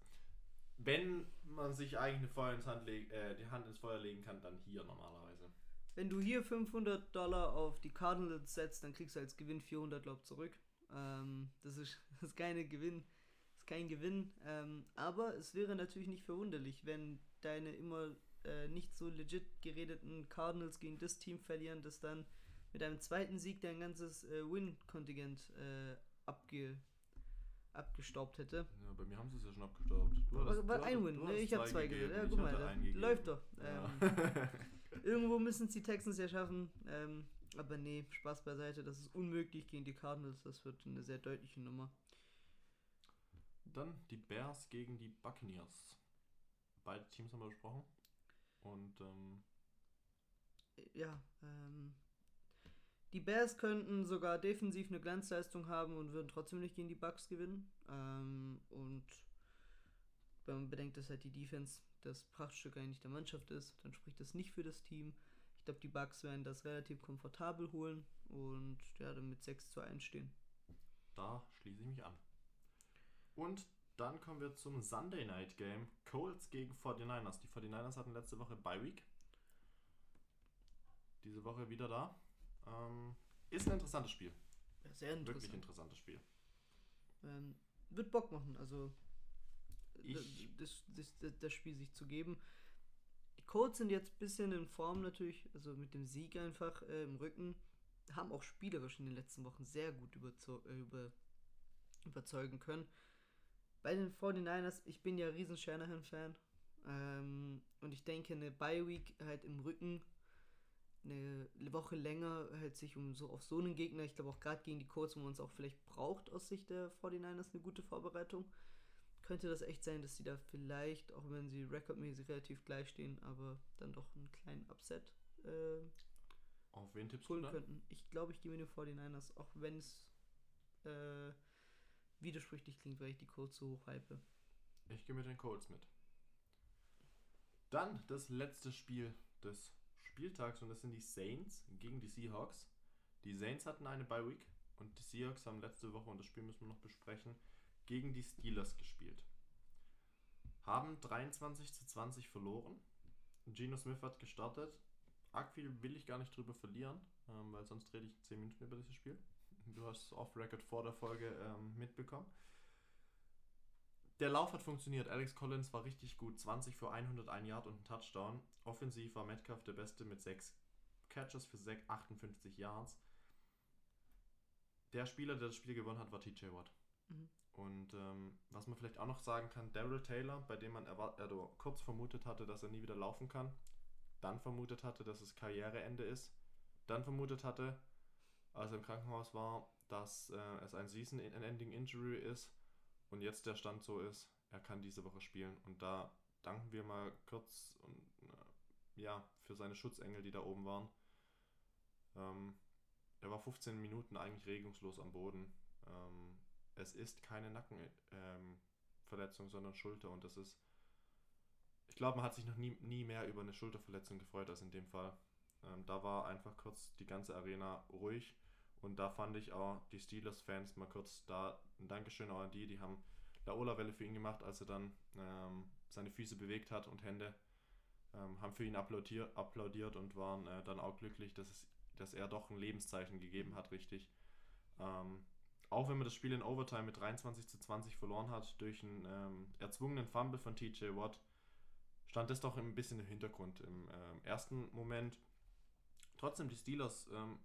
wenn man sich eigentlich eine Feuer ins Hand leg, äh, die Hand ins Feuer legen kann, dann hier normalerweise. Wenn du hier 500 Dollar auf die Cardinals setzt, dann kriegst du als Gewinn 400 glaub zurück. Ähm, das, ist, (laughs) das ist keine Gewinn, das ist kein Gewinn. Ähm, aber es wäre natürlich nicht verwunderlich, wenn deine immer äh, nicht so legit geredeten Cardinals gegen das Team verlieren, das dann mit einem zweiten Sieg dein ganzes äh, Win-Kontingent äh, abge, abgestaubt hätte. Ja, bei mir haben sie es ja schon abgestaubt. Du War, hattest- war du ein hattest- Win, ne? Ich habe zwei gegeben, gewählt. Ja, guck mal, gegeben. läuft doch. Ja. Ähm, (laughs) Irgendwo müssen es die Texans ja schaffen. Ähm, aber nee, Spaß beiseite. Das ist unmöglich gegen die Cardinals. Das wird eine sehr deutliche Nummer. Dann die Bears gegen die Buccaneers. Beide Teams haben wir besprochen. Und ähm, Ja, ähm, die Bears könnten sogar defensiv eine Glanzleistung haben und würden trotzdem nicht gegen die Bucks gewinnen. Ähm, und wenn man bedenkt, dass halt die Defense das Prachtstück eigentlich der Mannschaft ist, dann spricht das nicht für das Team. Ich glaube, die Bucks werden das relativ komfortabel holen und ja, dann mit 6 zu 1 stehen. da schließe ich mich an. Und dann kommen wir zum Sunday Night Game. Colts gegen 49ers. Die 49ers hatten letzte Woche Bye Week. Diese Woche wieder da. Ähm, ist ein interessantes Spiel. Ja, sehr Wirklich interessant. interessantes Spiel. Ähm, wird Bock machen, also das, das, das, das Spiel sich zu geben. Die Colts sind jetzt ein bisschen in Form natürlich, also mit dem Sieg einfach äh, im Rücken, haben auch spielerisch in den letzten Wochen sehr gut überzeu äh, über, überzeugen können. Bei den 49ers, ich bin ja riesen Shanahan-Fan ähm, und ich denke, eine Bye-Week halt im Rücken eine Woche länger halt sich um so auf so einen Gegner, ich glaube auch gerade gegen die Colts, wo man es auch vielleicht braucht aus Sicht der 49ers eine gute Vorbereitung, könnte das echt sein, dass sie da vielleicht, auch wenn sie rekordmäßig relativ gleich stehen, aber dann doch einen kleinen Upset äh, Auf wen tippst du holen dann? könnten. Ich glaube, ich gehe mit den 49ers, auch wenn es äh, widersprüchlich klingt, weil ich die Colts so hoch hype. Ich gehe mit den Colts mit. Dann das letzte Spiel des Spieltags und das sind die Saints gegen die Seahawks. Die Saints hatten eine Bye Week und die Seahawks haben letzte Woche, und das Spiel müssen wir noch besprechen, gegen die Steelers gespielt. Haben 23 zu 20 verloren. Geno Smith hat gestartet. Arg viel will ich gar nicht drüber verlieren, ähm, weil sonst rede ich 10 Minuten über dieses Spiel. Du hast es off-Record vor der Folge ähm, mitbekommen. Der Lauf hat funktioniert. Alex Collins war richtig gut. 20 für 101 Yard und ein Touchdown. Offensiv war Metcalf der Beste mit 6 Catches für 6, 58 Yards. Der Spieler, der das Spiel gewonnen hat, war TJ Watt. Mhm. Und ähm, was man vielleicht auch noch sagen kann, Daryl Taylor, bei dem man also kurz vermutet hatte, dass er nie wieder laufen kann, dann vermutet hatte, dass es Karriereende ist, dann vermutet hatte, als er im Krankenhaus war, dass äh, es ein Season-Ending Injury ist und jetzt der Stand so ist, er kann diese Woche spielen. Und da danken wir mal kurz und, äh, ja, für seine Schutzengel, die da oben waren. Ähm, er war 15 Minuten eigentlich regungslos am Boden. Ähm, es ist keine Nackenverletzung, sondern Schulter und das ist. Ich glaube, man hat sich noch nie, nie mehr über eine Schulterverletzung gefreut als in dem Fall. Ähm, da war einfach kurz die ganze Arena ruhig und da fand ich auch die Steelers-Fans mal kurz da ein Dankeschön auch an die, die haben Laola-Welle für ihn gemacht, als er dann ähm, seine Füße bewegt hat und Hände, ähm, haben für ihn applaudiert, applaudiert und waren äh, dann auch glücklich, dass, es, dass er doch ein Lebenszeichen gegeben hat, richtig. Ähm, auch wenn man das Spiel in Overtime mit 23 zu 20 verloren hat durch einen ähm, erzwungenen Fumble von TJ Watt, stand das doch ein bisschen im Hintergrund im ähm, ersten Moment. Trotzdem die Steelers ähm,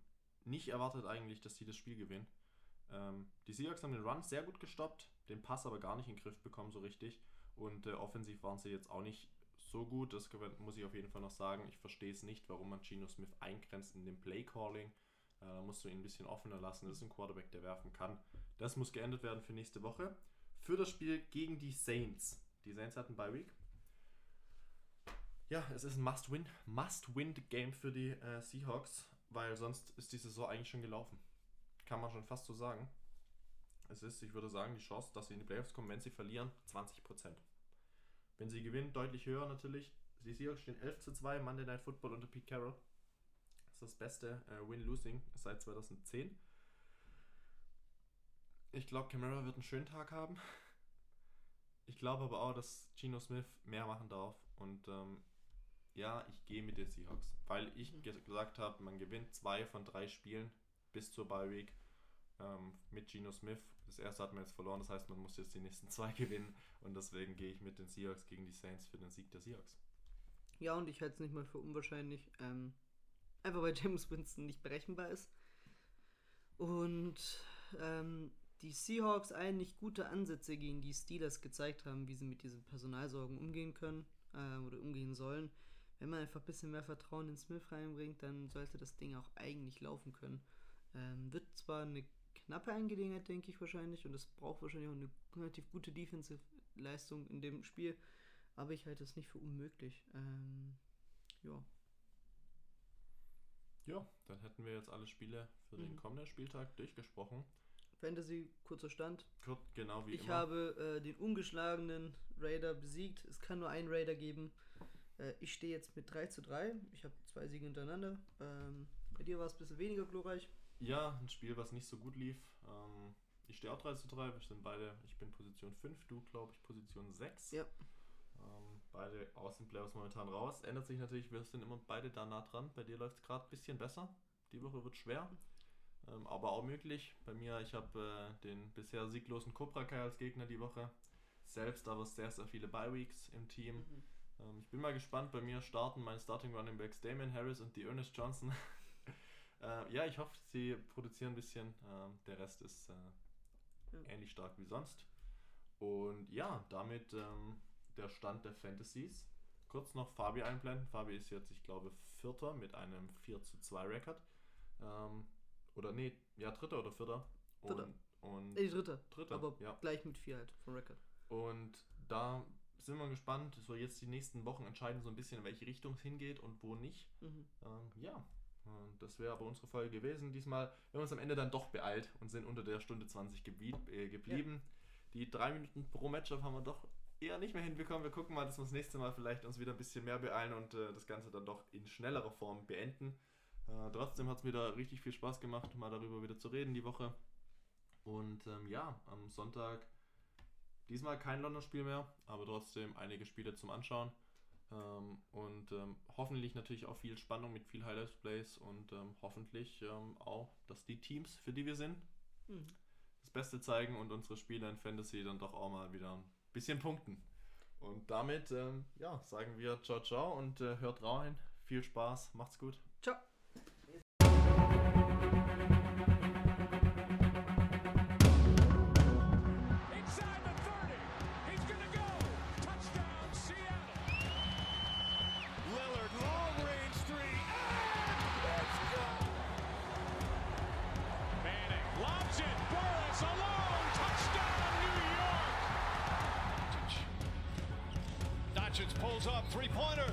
nicht erwartet eigentlich, dass sie das Spiel gewinnen. Ähm, die Seahawks haben den Run sehr gut gestoppt, den Pass aber gar nicht in den Griff bekommen so richtig. Und äh, offensiv waren sie jetzt auch nicht so gut. Das muss ich auf jeden Fall noch sagen. Ich verstehe es nicht, warum man Geno Smith eingrenzt in dem Play Calling. Äh, da musst du ihn ein bisschen offener lassen. Das ist ein Quarterback, der werfen kann. Das muss geändert werden für nächste Woche. Für das Spiel gegen die Saints. Die Saints hatten Bye Week. Ja, es ist ein Must-Win. Must-Win-Game für die äh, Seahawks, weil sonst ist die Saison eigentlich schon gelaufen. kann man schon fast so sagen. Es ist, ich würde sagen, die Chance, dass sie in die Playoffs kommen, wenn sie verlieren, 20%. Wenn sie gewinnen, deutlich höher natürlich. Die Seahawks stehen 11 zu 2, Monday Night Football unter Pete Carroll. Das ist das beste äh, Win-Losing seit 2010. Ich glaube, Camara wird einen schönen Tag haben. Ich glaube aber auch, dass Geno Smith mehr machen darf. Und ähm, ja, ich gehe mit den Seahawks. Weil ich Mhm. ge gesagt habe, man gewinnt zwei von drei Spielen bis zur Bye Week ähm, mit Geno Smith. Das erste hat man jetzt verloren, das heißt, man muss jetzt die nächsten (laughs) zwei gewinnen. Und deswegen gehe ich mit den Seahawks gegen die Saints für den Sieg der Seahawks. Ja, und ich halte es nicht mal für unwahrscheinlich. Ähm, einfach weil James Winston nicht berechenbar ist. Und ähm, die Seahawks eigentlich gute Ansätze gegen die Steelers gezeigt haben, wie sie mit diesen Personalsorgen umgehen können äh, oder umgehen sollen. Wenn man einfach ein bisschen mehr Vertrauen in Smith reinbringt, dann sollte das Ding auch eigentlich laufen können. Ähm, wird zwar eine knappe Angelegenheit, denke ich wahrscheinlich, und es braucht wahrscheinlich auch eine relativ gute Defensive-Leistung in dem Spiel, aber ich halte es nicht für unmöglich. Ähm, ja. Ja, dann hätten wir jetzt alle Spiele für den Mhm. kommenden Spieltag durchgesprochen. Fantasy, kurzer Stand. Kurt, genau wie ich immer. habe äh, den ungeschlagenen Raider besiegt. Es kann nur einen Raider geben. Äh, ich stehe jetzt mit 3 zu 3. Ich habe zwei Siege hintereinander. Ähm, bei dir war es ein bisschen weniger glorreich. Ja, ein Spiel, was nicht so gut lief. Ähm, ich stehe auch 3 zu 3. Wir sind beide, ich bin Position 5, du glaube ich Position 6. Ja. Ähm, beide aus den Playoffs momentan raus. Ändert sich natürlich, wir sind immer beide da nah dran. Bei dir läuft es gerade ein bisschen besser. Die Woche wird schwer. Ähm, aber auch möglich. Bei mir, ich habe äh, den bisher sieglosen Cobra Kai als Gegner die Woche. Selbst aber sehr, sehr viele Bye-Weeks im Team. Mhm. Ähm, ich bin mal gespannt. Bei mir starten meine Starting Running Backs Damon Harris und die Ernest Johnson. (laughs) äh, ja, ich hoffe, sie produzieren ein bisschen. Ähm, der Rest ist äh, Ja. ähnlich stark wie sonst. Und ja, damit ähm, der Stand der Fantasies. Kurz noch Fabi einblenden. Fabi ist jetzt, ich glaube, Vierter mit einem 4 zu 2 Rekord. Ähm, oder nee, ja, Dritter oder Vierter. Und, und Nee, dritter. Dritter, Aber ja. gleich mit 4 halt vom Record. und da sind wir gespannt. So jetzt die nächsten Wochen entscheiden so ein bisschen, in welche Richtung es hingeht und wo nicht. Mhm. Ähm, ja, und das wäre aber unsere Folge gewesen. Diesmal wir haben uns am Ende dann doch beeilt und sind unter der Stunde 20 gebiet, äh, geblieben. Die drei Minuten pro Matchup haben wir doch eher nicht mehr hinbekommen. Wir gucken mal, dass wir das nächste Mal vielleicht uns wieder ein bisschen mehr beeilen und äh, das Ganze dann doch in schnellerer Form beenden. Äh, trotzdem hat es mir da richtig viel Spaß gemacht, mal darüber wieder zu reden die Woche. Und ähm, ja, am Sonntag diesmal kein London-Spiel mehr, aber trotzdem einige Spiele zum Anschauen. Ähm, und ähm, hoffentlich natürlich auch viel Spannung mit viel Highlight-Plays und ähm, hoffentlich ähm, auch, dass die Teams, für die wir sind, Mhm. das Beste zeigen und unsere Spieler in Fantasy dann doch auch mal wieder bisschen punkten. Und damit, ähm, ja, sagen wir ciao, ciao und äh, hört rein. Viel Spaß, macht's gut. Ciao. York.